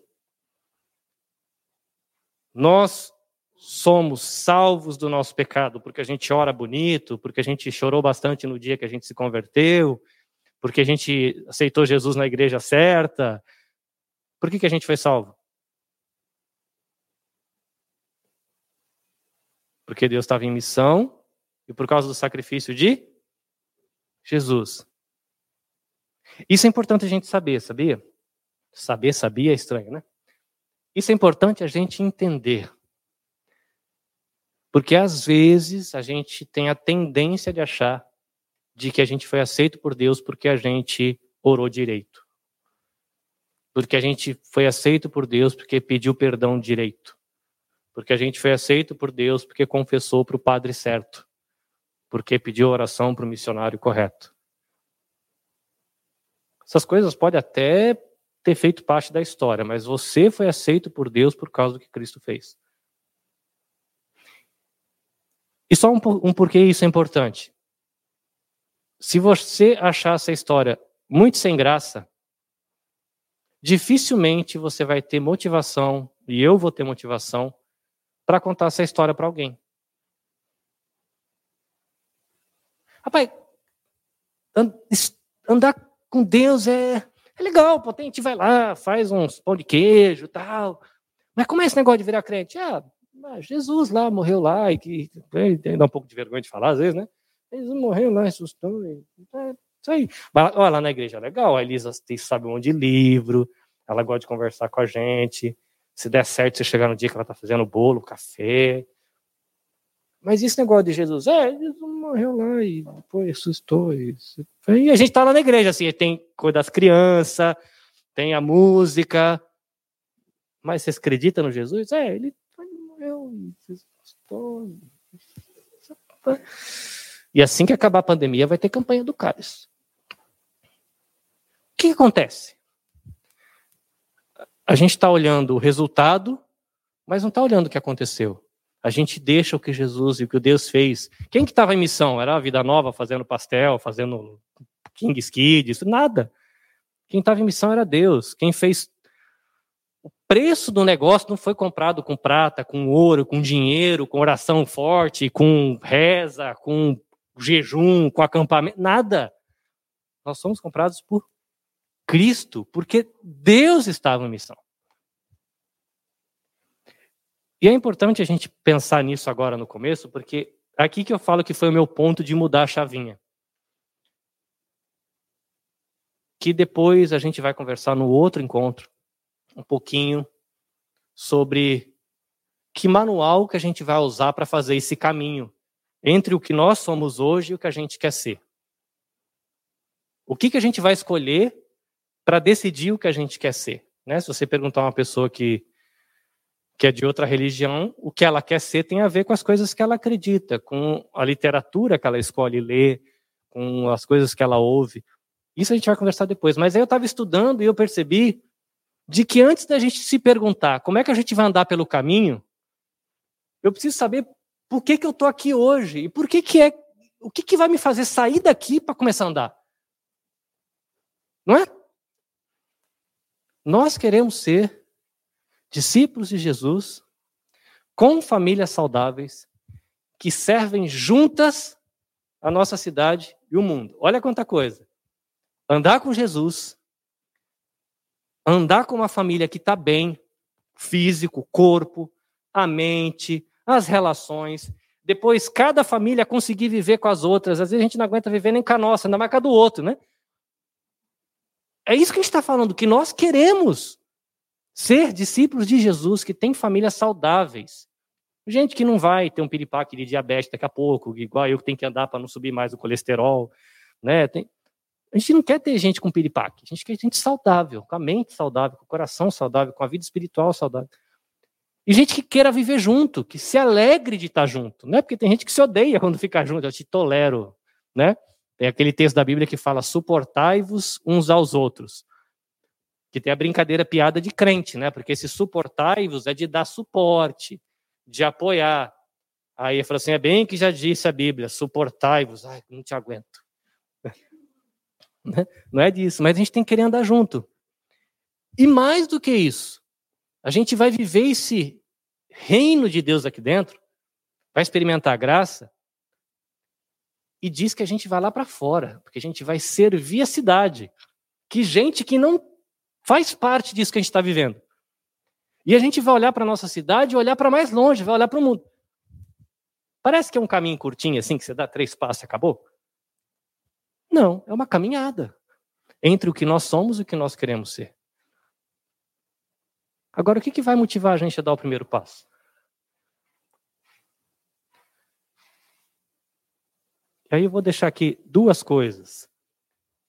Nós somos salvos do nosso pecado porque a gente ora bonito, porque a gente chorou bastante no dia que a gente se converteu, porque a gente aceitou Jesus na igreja certa. Por que, que a gente foi salvo? Porque Deus estava em missão e por causa do sacrifício de Jesus. Isso é importante a gente saber, sabia? Saber, sabia é estranho, né? Isso é importante a gente entender. Porque às vezes a gente tem a tendência de achar de que a gente foi aceito por Deus porque a gente orou direito. Porque a gente foi aceito por Deus porque pediu perdão direito. Porque a gente foi aceito por Deus porque confessou para o padre certo. Porque pediu oração para o missionário correto. Essas coisas podem até ter feito parte da história, mas você foi aceito por Deus por causa do que Cristo fez. E só um, um porquê isso é importante. Se você achar essa história muito sem graça, dificilmente você vai ter motivação, e eu vou ter motivação, para contar essa história para alguém. Rapaz, andar com Deus é, é legal, gente vai lá, faz uns pão de queijo tal. Mas como é esse negócio de virar crente? Ah, Jesus lá morreu lá e que dá um pouco de vergonha de falar às vezes, né? Jesus morreu lá, ressuscitou. É, isso aí. Mas, lá na igreja é legal, a Elisa sabe um monte de livro, ela gosta de conversar com a gente. Se der certo, você chegar no dia que ela está fazendo bolo, café. Mas esse negócio de Jesus, é, Jesus morreu lá e depois ressuscitou. E, e a gente está lá na igreja, assim, tem coisa das crianças, tem a música. Mas vocês acreditam no Jesus? É, ele e. E assim que acabar a pandemia, vai ter campanha do Cálice. O que, acontece? A gente está olhando o resultado, mas não está olhando o que aconteceu. a gente deixa o que Jesus e o que Deus fez. Quem que estava em missão? Era a Vida Nova fazendo pastel, fazendo King Kids? Nada. Quem estava em missão era Deus. Quem fez preço do negócio não foi comprado com prata, com ouro, com dinheiro, com oração forte, com reza, com jejum, com acampamento, nada. Nós somos comprados por Cristo, porque Deus estava em missão. E é importante a gente pensar nisso agora no começo, porque é aqui que eu falo que foi o meu ponto de mudar a chavinha. Que depois a gente vai conversar no outro encontro um pouquinho sobre que manual que a gente vai usar para fazer esse caminho entre o que nós somos hoje e o que a gente quer ser. O que, que a gente vai escolher para decidir o que a gente quer ser? Né? Se você perguntar a uma pessoa que que é de outra religião, o que ela quer ser tem a ver com as coisas que ela acredita, com a literatura que ela escolhe ler, com as coisas que ela ouve. Isso a gente vai conversar depois. Mas aí eu estava estudando e eu percebi de que antes da gente se perguntar como é que a gente vai andar pelo caminho, eu preciso saber por que, que eu estou aqui hoje e por que, que é. O que, que vai me fazer sair daqui para começar a andar? Não é? Nós queremos ser discípulos de Jesus, com famílias saudáveis, que servem juntas a nossa cidade e o mundo. Olha quanta coisa. Andar com Jesus, andar com uma família que está bem, físico, corpo, a mente, as relações. Depois, cada família conseguir viver com as outras. Às vezes a gente não aguenta viver nem com a nossa, ainda mais com a do outro, né? É isso que a gente está falando, que nós queremos Ser discípulos de Jesus que tem famílias saudáveis. Gente que não vai ter um piripaque de diabetes daqui a pouco, igual eu que tenho que andar para não subir mais o colesterol. Né? Tem... A gente não quer ter gente com piripaque, a gente quer gente saudável, com a mente saudável, com o coração saudável, com a vida espiritual saudável. E gente que queira viver junto, que se alegre de estar junto. Não é porque tem gente que se odeia quando fica junto, eu te tolero. Né? Tem aquele texto da Bíblia que fala: suportai-vos uns aos outros que tem a brincadeira piada de crente, né? Porque esse suportai-vos é de dar suporte, de apoiar. Aí ele falou assim: é bem que já disse a Bíblia, suportai-vos. Ai, não te aguento. Né? Não é disso, mas a gente tem que querer andar junto. E mais do que isso, a gente vai viver esse reino de Deus aqui dentro, vai experimentar a graça, e diz que a gente vai lá para fora, porque a gente vai servir a cidade. Que gente que não Faz parte disso que a gente está vivendo. E a gente vai olhar para nossa cidade olhar para mais longe, vai olhar para o mundo. Parece que é um caminho curtinho assim, que você dá três passos e acabou? Não, é uma caminhada entre o que nós somos e o que nós queremos ser. Agora, o que, que vai motivar a gente a dar o primeiro passo? E aí eu vou deixar aqui duas coisas,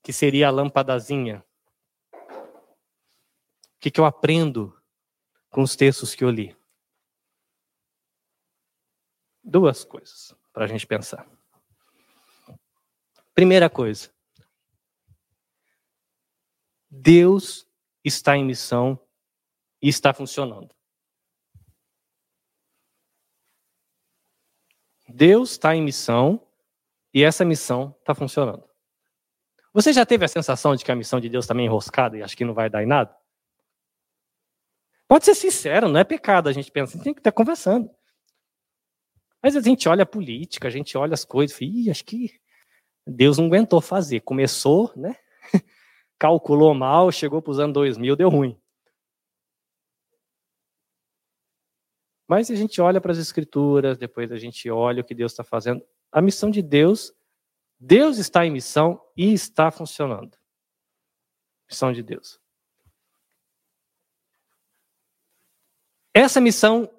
que seria a lampadazinha que, que eu aprendo com os textos que eu li? Duas coisas para a gente pensar. Primeira coisa, Deus está em missão e está funcionando. Deus está em missão e essa missão está funcionando. Você já teve a sensação de que a missão de Deus está meio enroscada e acho que não vai dar em nada? Pode ser sincero, não é pecado. A gente pensa, tem que estar conversando. Mas a gente olha a política, a gente olha as coisas, e acho que Deus não aguentou fazer. Começou, né? Calculou mal, chegou para os anos 2000, deu ruim. Mas a gente olha para as escrituras, depois a gente olha o que Deus está fazendo. A missão de Deus, Deus está em missão e está funcionando. Missão de Deus. Essa missão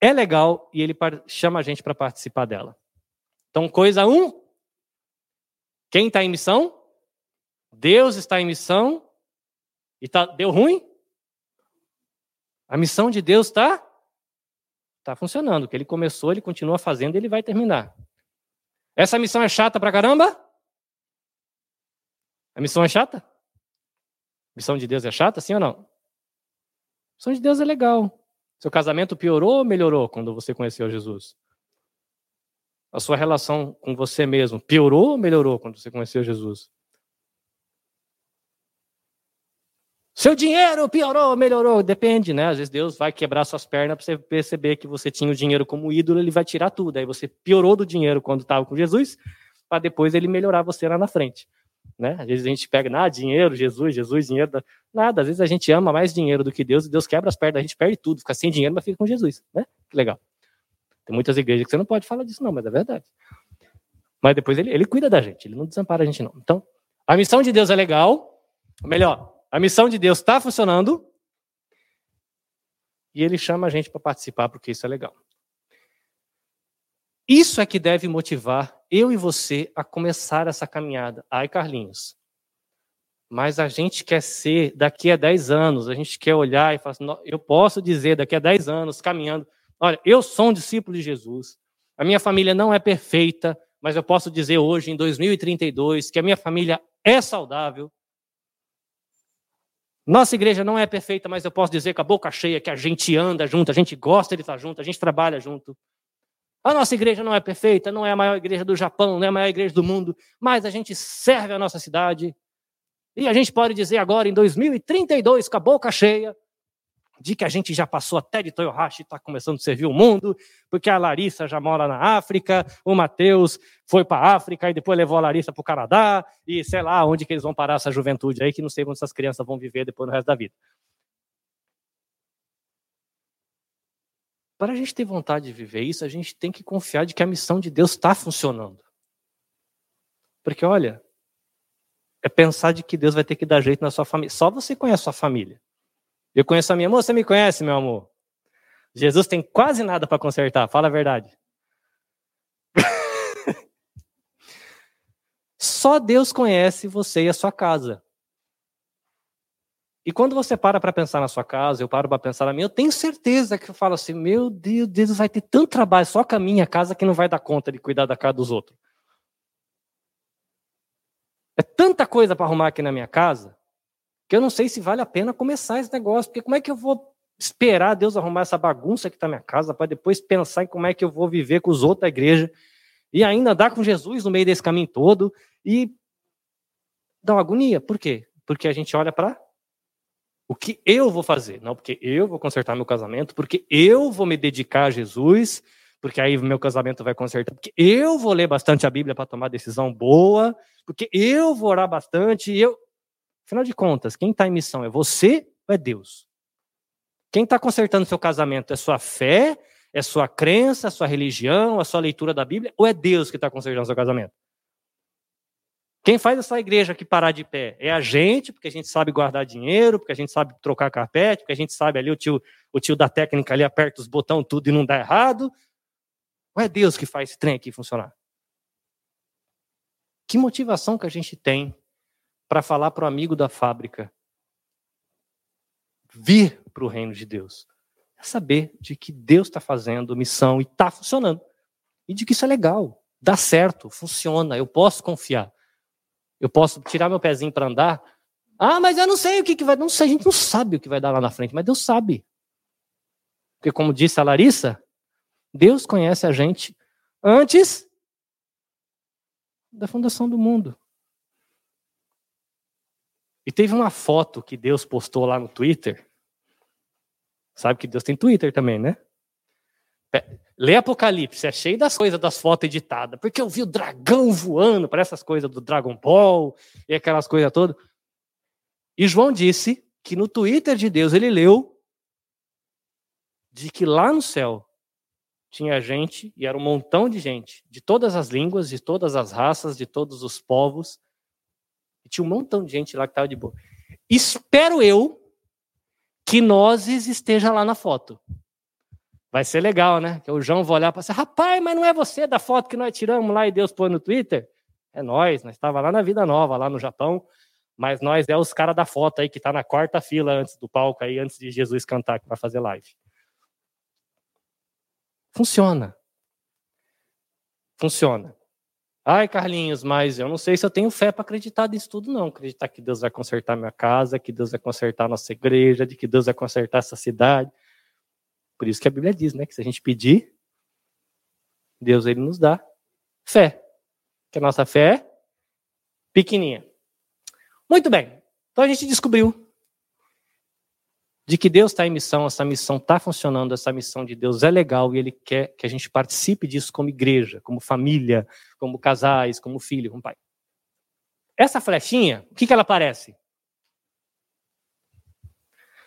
é legal e ele chama a gente para participar dela. Então, coisa um: quem está em missão? Deus está em missão e tá, deu ruim? A missão de Deus está tá funcionando. O que ele começou, ele continua fazendo e ele vai terminar. Essa missão é chata pra caramba? A missão é chata? A missão de Deus é chata, sim ou não? A missão de Deus é legal. Seu casamento piorou ou melhorou quando você conheceu Jesus? A sua relação com você mesmo piorou ou melhorou quando você conheceu Jesus? Seu dinheiro piorou, melhorou, depende, né? Às vezes Deus vai quebrar suas pernas para você perceber que você tinha o dinheiro como ídolo, ele vai tirar tudo. Aí você piorou do dinheiro quando estava com Jesus, para depois ele melhorar você lá na frente. Né? Às vezes a gente pega, ah, dinheiro, Jesus, Jesus, dinheiro. Nada, às vezes a gente ama mais dinheiro do que Deus e Deus quebra as pernas, a gente perde tudo, fica sem dinheiro, mas fica com Jesus. Né? Que legal. Tem muitas igrejas que você não pode falar disso, não, mas é verdade. Mas depois ele, ele cuida da gente, ele não desampara a gente, não. Então, a missão de Deus é legal, melhor, a missão de Deus está funcionando e ele chama a gente para participar porque isso é legal. Isso é que deve motivar eu e você a começar essa caminhada. Ai, Carlinhos. Mas a gente quer ser daqui a 10 anos, a gente quer olhar e falar assim, eu posso dizer daqui a 10 anos, caminhando, olha, eu sou um discípulo de Jesus. A minha família não é perfeita, mas eu posso dizer hoje, em 2032, que a minha família é saudável. Nossa igreja não é perfeita, mas eu posso dizer com a boca cheia que a gente anda junto, a gente gosta de estar junto, a gente trabalha junto. A nossa igreja não é perfeita, não é a maior igreja do Japão, não é a maior igreja do mundo, mas a gente serve a nossa cidade. E a gente pode dizer agora, em 2032, com a boca cheia, de que a gente já passou até de Toyohashi e está começando a servir o mundo, porque a Larissa já mora na África, o Matheus foi para a África e depois levou a Larissa para o Canadá, e sei lá onde que eles vão parar essa juventude aí, que não sei onde essas crianças vão viver depois do resto da vida. Para a gente ter vontade de viver isso, a gente tem que confiar de que a missão de Deus está funcionando. Porque, olha, é pensar de que Deus vai ter que dar jeito na sua família. Só você conhece a sua família. Eu conheço a minha amor, você me conhece, meu amor? Jesus tem quase nada para consertar, fala a verdade. Só Deus conhece você e a sua casa. E quando você para para pensar na sua casa, eu paro para pensar na minha, eu tenho certeza que eu falo assim: meu Deus, Deus vai ter tanto trabalho só com a minha casa que não vai dar conta de cuidar da casa dos outros. É tanta coisa para arrumar aqui na minha casa que eu não sei se vale a pena começar esse negócio, porque como é que eu vou esperar Deus arrumar essa bagunça que está na minha casa para depois pensar em como é que eu vou viver com os outros da igreja e ainda andar com Jesus no meio desse caminho todo e dá uma agonia. Por quê? Porque a gente olha para o que eu vou fazer, não porque eu vou consertar meu casamento, porque eu vou me dedicar a Jesus, porque aí meu casamento vai consertar, porque eu vou ler bastante a Bíblia para tomar decisão boa, porque eu vou orar bastante, eu. Afinal de contas, quem está em missão é você ou é Deus? Quem está consertando seu casamento é sua fé, é sua crença, a sua religião, a sua leitura da Bíblia, ou é Deus que está consertando seu casamento? Quem faz essa igreja aqui parar de pé é a gente, porque a gente sabe guardar dinheiro, porque a gente sabe trocar carpete, porque a gente sabe ali o tio, o tio da técnica ali aperta os botões tudo e não dá errado. Ou é Deus que faz esse trem aqui funcionar? Que motivação que a gente tem para falar para o amigo da fábrica vir para o reino de Deus? É saber de que Deus está fazendo missão e está funcionando. E de que isso é legal, dá certo, funciona, eu posso confiar. Eu posso tirar meu pezinho para andar. Ah, mas eu não sei o que, que vai. Não sei, a gente não sabe o que vai dar lá na frente, mas Deus sabe. Porque, como disse a Larissa, Deus conhece a gente antes da fundação do mundo. E teve uma foto que Deus postou lá no Twitter. Sabe que Deus tem Twitter também, né? Lê Apocalipse, é cheio das coisas das fotos editadas, porque eu vi o dragão voando para essas coisas do Dragon Ball e aquelas coisas todas. E João disse que no Twitter de Deus ele leu de que lá no céu tinha gente, e era um montão de gente, de todas as línguas, de todas as raças, de todos os povos. Tinha um montão de gente lá que estava de boa. Espero eu que nós esteja lá na foto. Vai ser legal, né? Que o João vai olhar para você, rapaz, mas não é você da foto que nós tiramos lá e Deus pôs no Twitter? É nós, nós estava lá na Vida Nova, lá no Japão, mas nós é os caras da foto aí que tá na quarta fila antes do palco aí, antes de Jesus cantar que vai fazer live. Funciona. Funciona. Ai, Carlinhos, mas eu não sei se eu tenho fé para acreditar nisso tudo, não. Acreditar que Deus vai consertar minha casa, que Deus vai consertar nossa igreja, de que Deus vai consertar essa cidade. Por isso que a Bíblia diz, né, que se a gente pedir, Deus ele nos dá fé. Que a nossa fé é pequenininha. Muito bem. Então a gente descobriu de que Deus está em missão, essa missão está funcionando, essa missão de Deus é legal e Ele quer que a gente participe disso como igreja, como família, como casais, como filho, como pai. Essa flechinha, o que, que ela parece?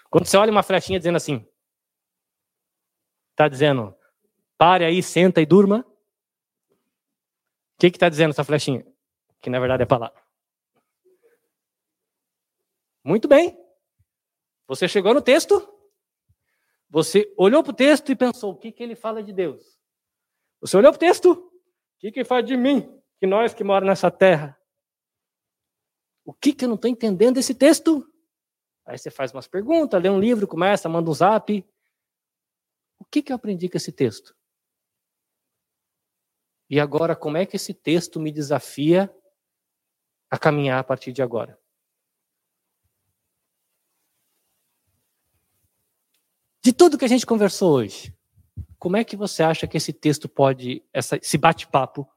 Quando você olha uma flechinha dizendo assim, está dizendo, pare aí, senta e durma. O que está dizendo essa flechinha? Que na verdade é palavra. Muito bem. Você chegou no texto, você olhou para o texto e pensou: o que, que ele fala de Deus? Você olhou para o texto, o que, que ele fala de mim, que nós que moramos nessa terra? O que, que eu não estou entendendo desse texto? Aí você faz umas perguntas, lê um livro, começa, manda um zap. O que, que eu aprendi com esse texto? E agora, como é que esse texto me desafia a caminhar a partir de agora? De tudo que a gente conversou hoje, como é que você acha que esse texto pode, essa, esse bate-papo, o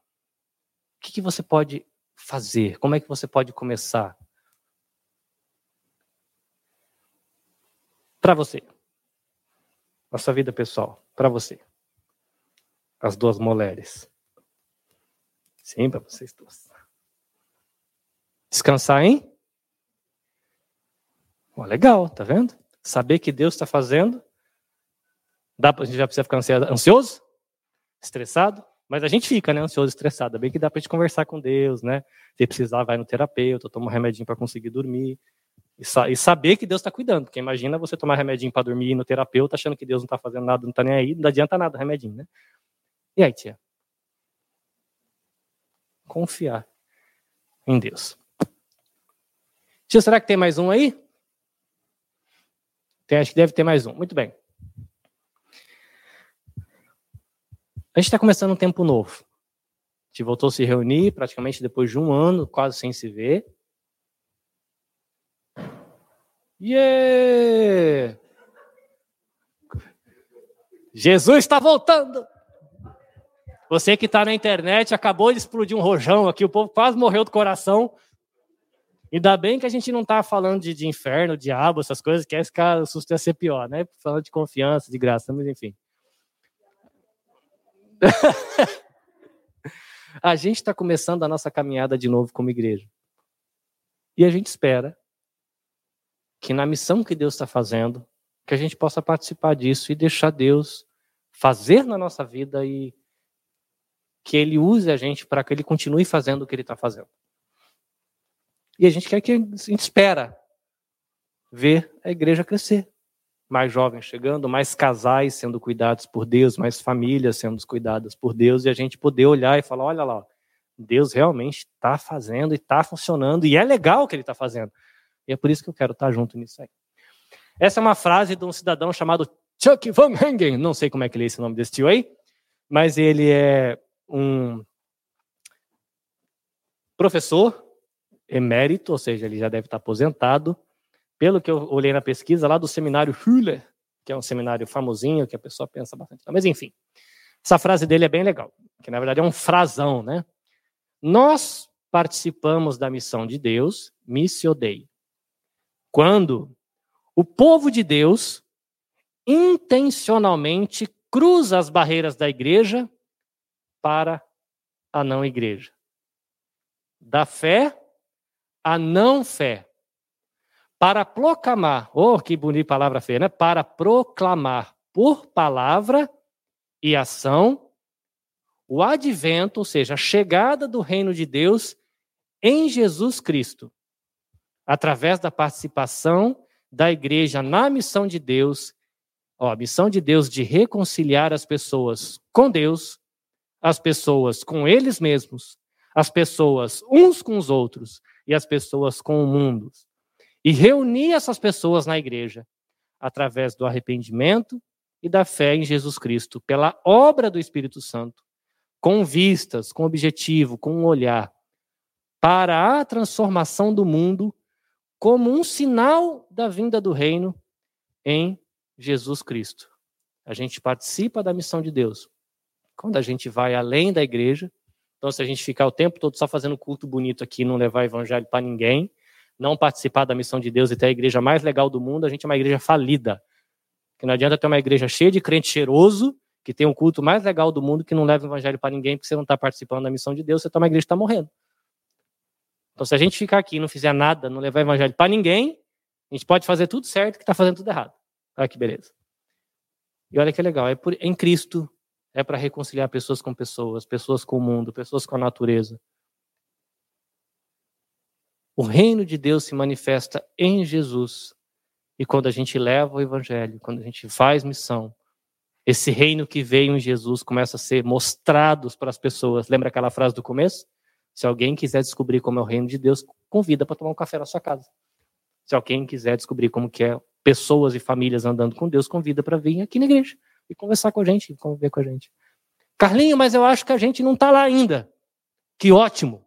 que, que você pode fazer? Como é que você pode começar? Para você. Na sua vida pessoal. Para você. As duas mulheres. Sim, para vocês duas. Descansar, hein? Oh, legal, tá vendo? Saber que Deus está fazendo Dá, a gente já precisa ficar ansioso, estressado, mas a gente fica, né, ansioso, estressado. Bem que dá para gente conversar com Deus, né? Se precisar, vai no terapeuta, toma um remedinho para conseguir dormir. E, sa e, saber que Deus está cuidando. Porque imagina você tomar remedinho para dormir ir no terapeuta achando que Deus não está fazendo nada, não está nem aí, não adianta nada remedinho, né? E aí, tia? Confiar em Deus. Tia, será que tem mais um aí? Tem, acho que deve ter mais um. Muito bem. A gente está começando um tempo novo. A gente voltou a se reunir praticamente depois de um ano, quase sem se ver. Yeah! Jesus está voltando! Você que está na internet, acabou de explodir um rojão aqui, o povo quase morreu do coração. Ainda bem que a gente não está falando de, de, inferno, diabo, essas coisas, que esse cara, o susto ia ser pior, né? Falando de confiança, de graça, mas enfim. a gente está começando a nossa caminhada de novo como igreja. E a gente espera que na missão que Deus está fazendo, que a gente possa participar disso e deixar Deus fazer na nossa vida e que Ele use a gente para que Ele continue fazendo o que Ele está fazendo. E a gente quer que a gente espera ver a igreja crescer mais jovens chegando, mais casais sendo cuidados por Deus, mais famílias sendo cuidadas por Deus, e a gente poder olhar e falar: olha lá, Deus realmente está fazendo e está funcionando, e é legal o que ele está fazendo. E é por isso que eu quero estar tá junto nisso aí. Essa é uma frase de um cidadão chamado Chuck Van Hengen, não sei como é que ele é esse nome desse tio aí, mas ele é um professor emérito, ou seja, ele já deve estar aposentado, pelo que eu olhei na pesquisa lá do seminário Hüller, que é um seminário famosinho, que a pessoa pensa bastante. Mas enfim, essa frase dele é bem legal, que na verdade é um frasão, né? Nós participamos da missão de Deus, missio Dei, quando o povo de Deus intencionalmente cruza as barreiras da igreja para a não igreja. Da fé à não fé para proclamar, oh, que bonita palavra feia, né? Para proclamar por palavra e ação o advento, ou seja, a chegada do reino de Deus em Jesus Cristo, através da participação da igreja na missão de Deus, ó, a missão de Deus de reconciliar as pessoas com Deus, as pessoas com eles mesmos, as pessoas uns com os outros e as pessoas com o mundo e reunir essas pessoas na igreja através do arrependimento e da fé em Jesus Cristo, pela obra do Espírito Santo, com vistas, com objetivo, com um olhar para a transformação do mundo como um sinal da vinda do reino em Jesus Cristo. a gente participa da missão de Deus. Quando a gente vai além da igreja, então se a gente ficar o tempo todo só fazendo culto bonito aqui, não levar evangelho para ninguém, não participar da missão de Deus e ter a igreja mais legal do mundo, a gente é uma igreja falida. Que não adianta ter uma igreja cheia de crente cheiroso, que tem um culto mais legal do mundo, que não leva o evangelho para ninguém, porque você não está participando da missão de Deus, você está uma igreja que está morrendo. Então, se a gente ficar aqui e não fizer nada, não levar o evangelho para ninguém, a gente pode fazer tudo certo que está fazendo tudo errado. Olha que beleza. E olha que legal, é, por, em Cristo, é para reconciliar pessoas com pessoas, pessoas com o mundo, pessoas com a natureza. O reino de Deus se manifesta em Jesus. E quando a gente leva o evangelho, quando a gente faz missão, esse reino que veio em Jesus começa a ser mostrado para as pessoas. Lembra aquela frase do começo? Se alguém quiser descobrir como é o reino de Deus, convida para tomar um café na sua casa. Se alguém quiser descobrir como que é pessoas e famílias andando com Deus, convida para vir aqui na igreja e conversar com a gente, conviver com a gente. Carlinho, mas eu acho que a gente não está lá ainda. Que ótimo.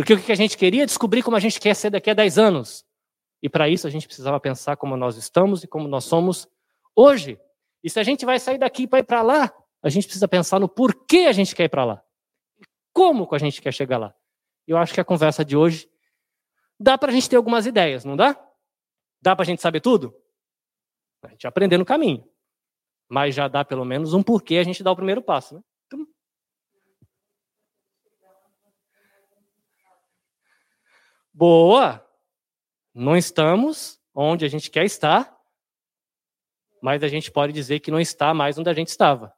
Porque o que a gente queria descobrir como a gente quer ser daqui a 10 anos. E para isso a gente precisava pensar como nós estamos e como nós somos hoje. E se a gente vai sair daqui para ir para lá, a gente precisa pensar no porquê a gente quer ir para lá. Como que a gente quer chegar lá. Eu acho que a conversa de hoje dá para a gente ter algumas ideias, não dá? Dá para a gente saber tudo? A gente aprender no caminho. Mas já dá pelo menos um porquê a gente dá o primeiro passo. Né? Boa! Não estamos onde a gente quer estar, mas a gente pode dizer que não está mais onde a gente estava.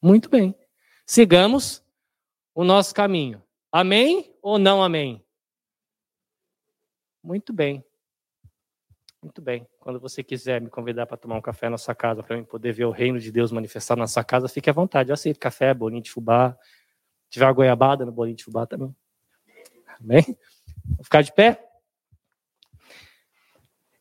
Muito bem. Sigamos o nosso caminho. Amém ou não amém? Muito bem. Muito bem. Quando você quiser me convidar para tomar um café na sua casa, para eu poder ver o reino de Deus manifestar na sua casa, fique à vontade. Eu aceito café, bolinho de fubá. Tiver uma goiabada no bolinho de fubá também. Amém? Vou ficar de pé?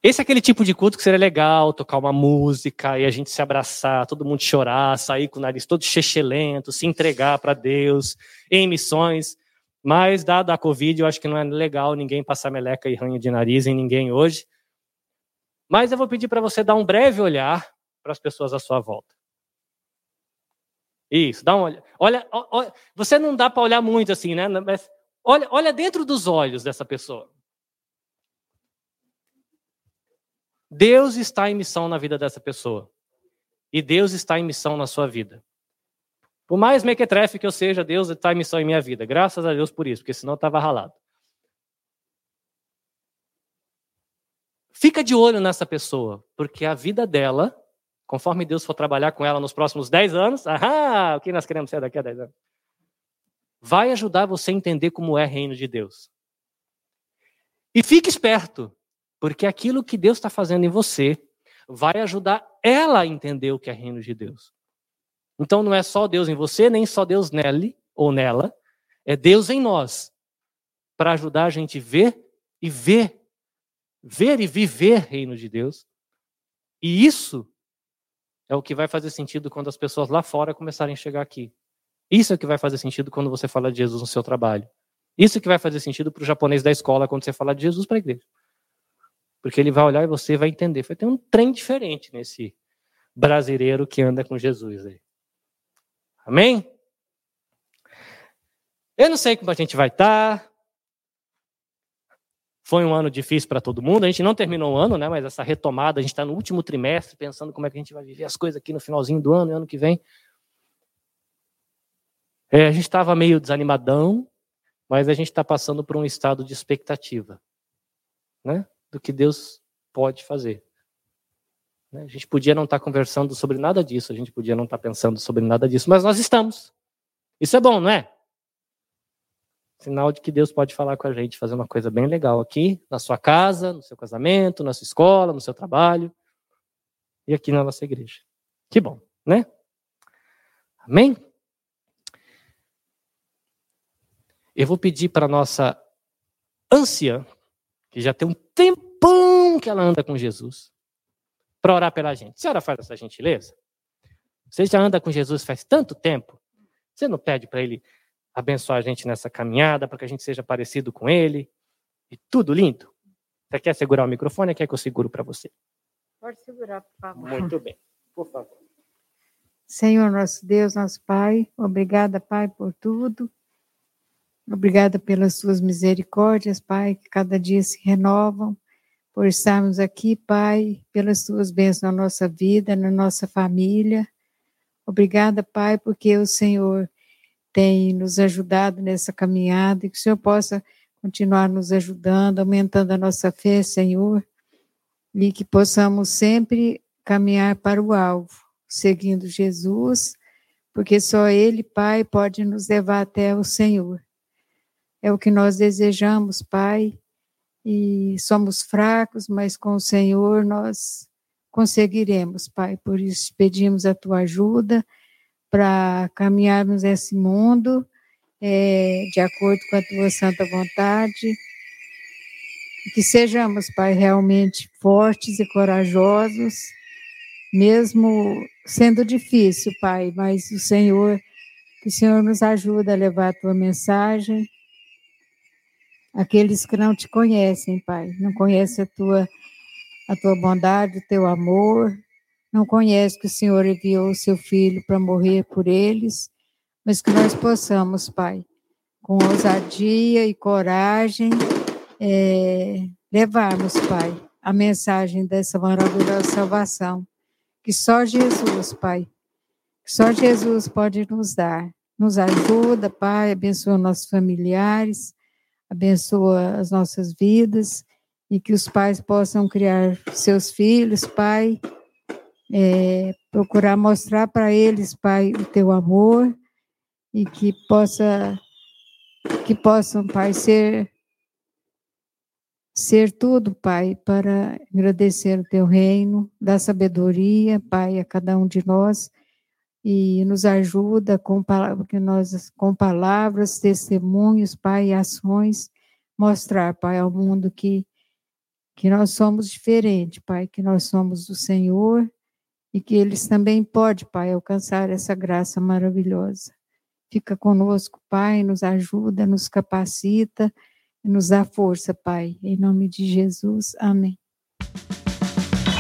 Esse é aquele tipo de culto que seria legal, tocar uma música e a gente se abraçar, todo mundo chorar, sair com o nariz todo chechelento, se entregar para Deus em missões. Mas, dado a Covid, eu acho que não é legal ninguém passar meleca e ranho de nariz em ninguém hoje. Mas eu vou pedir para você dar um breve olhar para as pessoas à sua volta. Isso, dá um olhar. Olha, olha você não dá para olhar muito assim, né? Mas olha, olha dentro dos olhos dessa pessoa. Deus está em missão na vida dessa pessoa. E Deus está em missão na sua vida. Por mais mequetrefe que eu seja, Deus está em missão em minha vida. Graças a Deus por isso, porque senão eu estava ralado. Fica de olho nessa pessoa, porque a vida dela, conforme Deus for trabalhar com ela nos próximos 10 anos, ah, o que nós queremos ser daqui a 10 anos? Vai ajudar você a entender como é reino de Deus. E fique esperto, porque aquilo que Deus está fazendo em você vai ajudar ela a entender o que é reino de Deus. Então não é só Deus em você, nem só Deus nele ou nela, é Deus em nós, para ajudar a gente ver e ver, ver e viver reino de Deus. E isso é o que vai fazer sentido quando as pessoas lá fora começarem a chegar aqui. Isso é o que vai fazer sentido quando você fala de Jesus no seu trabalho. Isso é que vai fazer sentido para o japonês da escola quando você fala de Jesus para a igreja. Porque ele vai olhar e você vai entender. Vai ter um trem diferente nesse brasileiro que anda com Jesus aí. Amém? Eu não sei como a gente vai estar. Tá. Foi um ano difícil para todo mundo. A gente não terminou o ano, né? Mas essa retomada, a gente está no último trimestre, pensando como é que a gente vai viver as coisas aqui no finalzinho do ano e ano que vem. É, a gente estava meio desanimadão, mas a gente está passando por um estado de expectativa, né? Do que Deus pode fazer. Né? A gente podia não estar tá conversando sobre nada disso, a gente podia não estar tá pensando sobre nada disso, mas nós estamos. Isso é bom, não é? Sinal de que Deus pode falar com a gente, fazer uma coisa bem legal aqui, na sua casa, no seu casamento, na sua escola, no seu trabalho e aqui na nossa igreja. Que bom, né? Amém? Eu vou pedir para nossa anciã, que já tem um tempão que ela anda com Jesus, para orar pela gente. A senhora faz essa gentileza? Você já anda com Jesus faz tanto tempo. Você não pede para ele abençoar a gente nessa caminhada, para que a gente seja parecido com ele? E tudo lindo? Você quer segurar o microfone ou quer que eu seguro para você? Pode segurar, por favor. Muito bem, por favor. Senhor nosso Deus, nosso Pai, obrigada, Pai, por tudo. Obrigada pelas suas misericórdias, Pai, que cada dia se renovam, por estarmos aqui, Pai, pelas suas bênçãos na nossa vida, na nossa família. Obrigada, Pai, porque o Senhor tem nos ajudado nessa caminhada e que o Senhor possa continuar nos ajudando, aumentando a nossa fé, Senhor, e que possamos sempre caminhar para o alvo, seguindo Jesus, porque só Ele, Pai, pode nos levar até o Senhor. É o que nós desejamos, Pai, e somos fracos, mas com o Senhor nós conseguiremos, Pai. Por isso pedimos a tua ajuda para caminharmos esse mundo é, de acordo com a tua santa vontade. Que sejamos, Pai, realmente fortes e corajosos, mesmo sendo difícil, Pai, mas o Senhor, que o Senhor nos ajuda a levar a tua mensagem. Aqueles que não te conhecem, Pai, não conhecem a tua a tua bondade, o teu amor. Não conhece que o Senhor enviou o seu filho para morrer por eles, mas que nós possamos, Pai, com ousadia e coragem, é, levarmos, Pai, a mensagem dessa maravilhosa salvação, que só Jesus, Pai, que só Jesus pode nos dar. Nos ajuda, Pai, abençoa nossos familiares, abençoa as nossas vidas e que os pais possam criar seus filhos, Pai, é, procurar mostrar para eles, Pai, o teu amor e que possa que possam, Pai, ser ser tudo, Pai, para agradecer o teu reino, dar sabedoria, Pai, a cada um de nós e nos ajuda com que nós com palavras, testemunhos, Pai, e ações mostrar, Pai, ao mundo que que nós somos diferentes, Pai, que nós somos do Senhor e que eles também podem, Pai, alcançar essa graça maravilhosa. Fica conosco, Pai, nos ajuda, nos capacita, nos dá força, Pai. Em nome de Jesus, amém.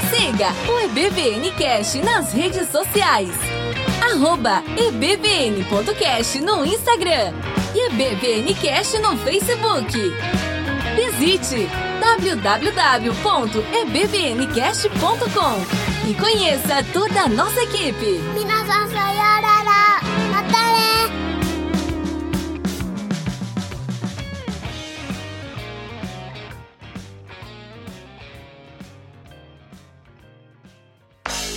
Siga o EBVNcast nas redes sociais. Arroba ebvn.cast no Instagram e EBVNcast no Facebook. Visite www.ebvncast.com e conheça toda a nossa equipe.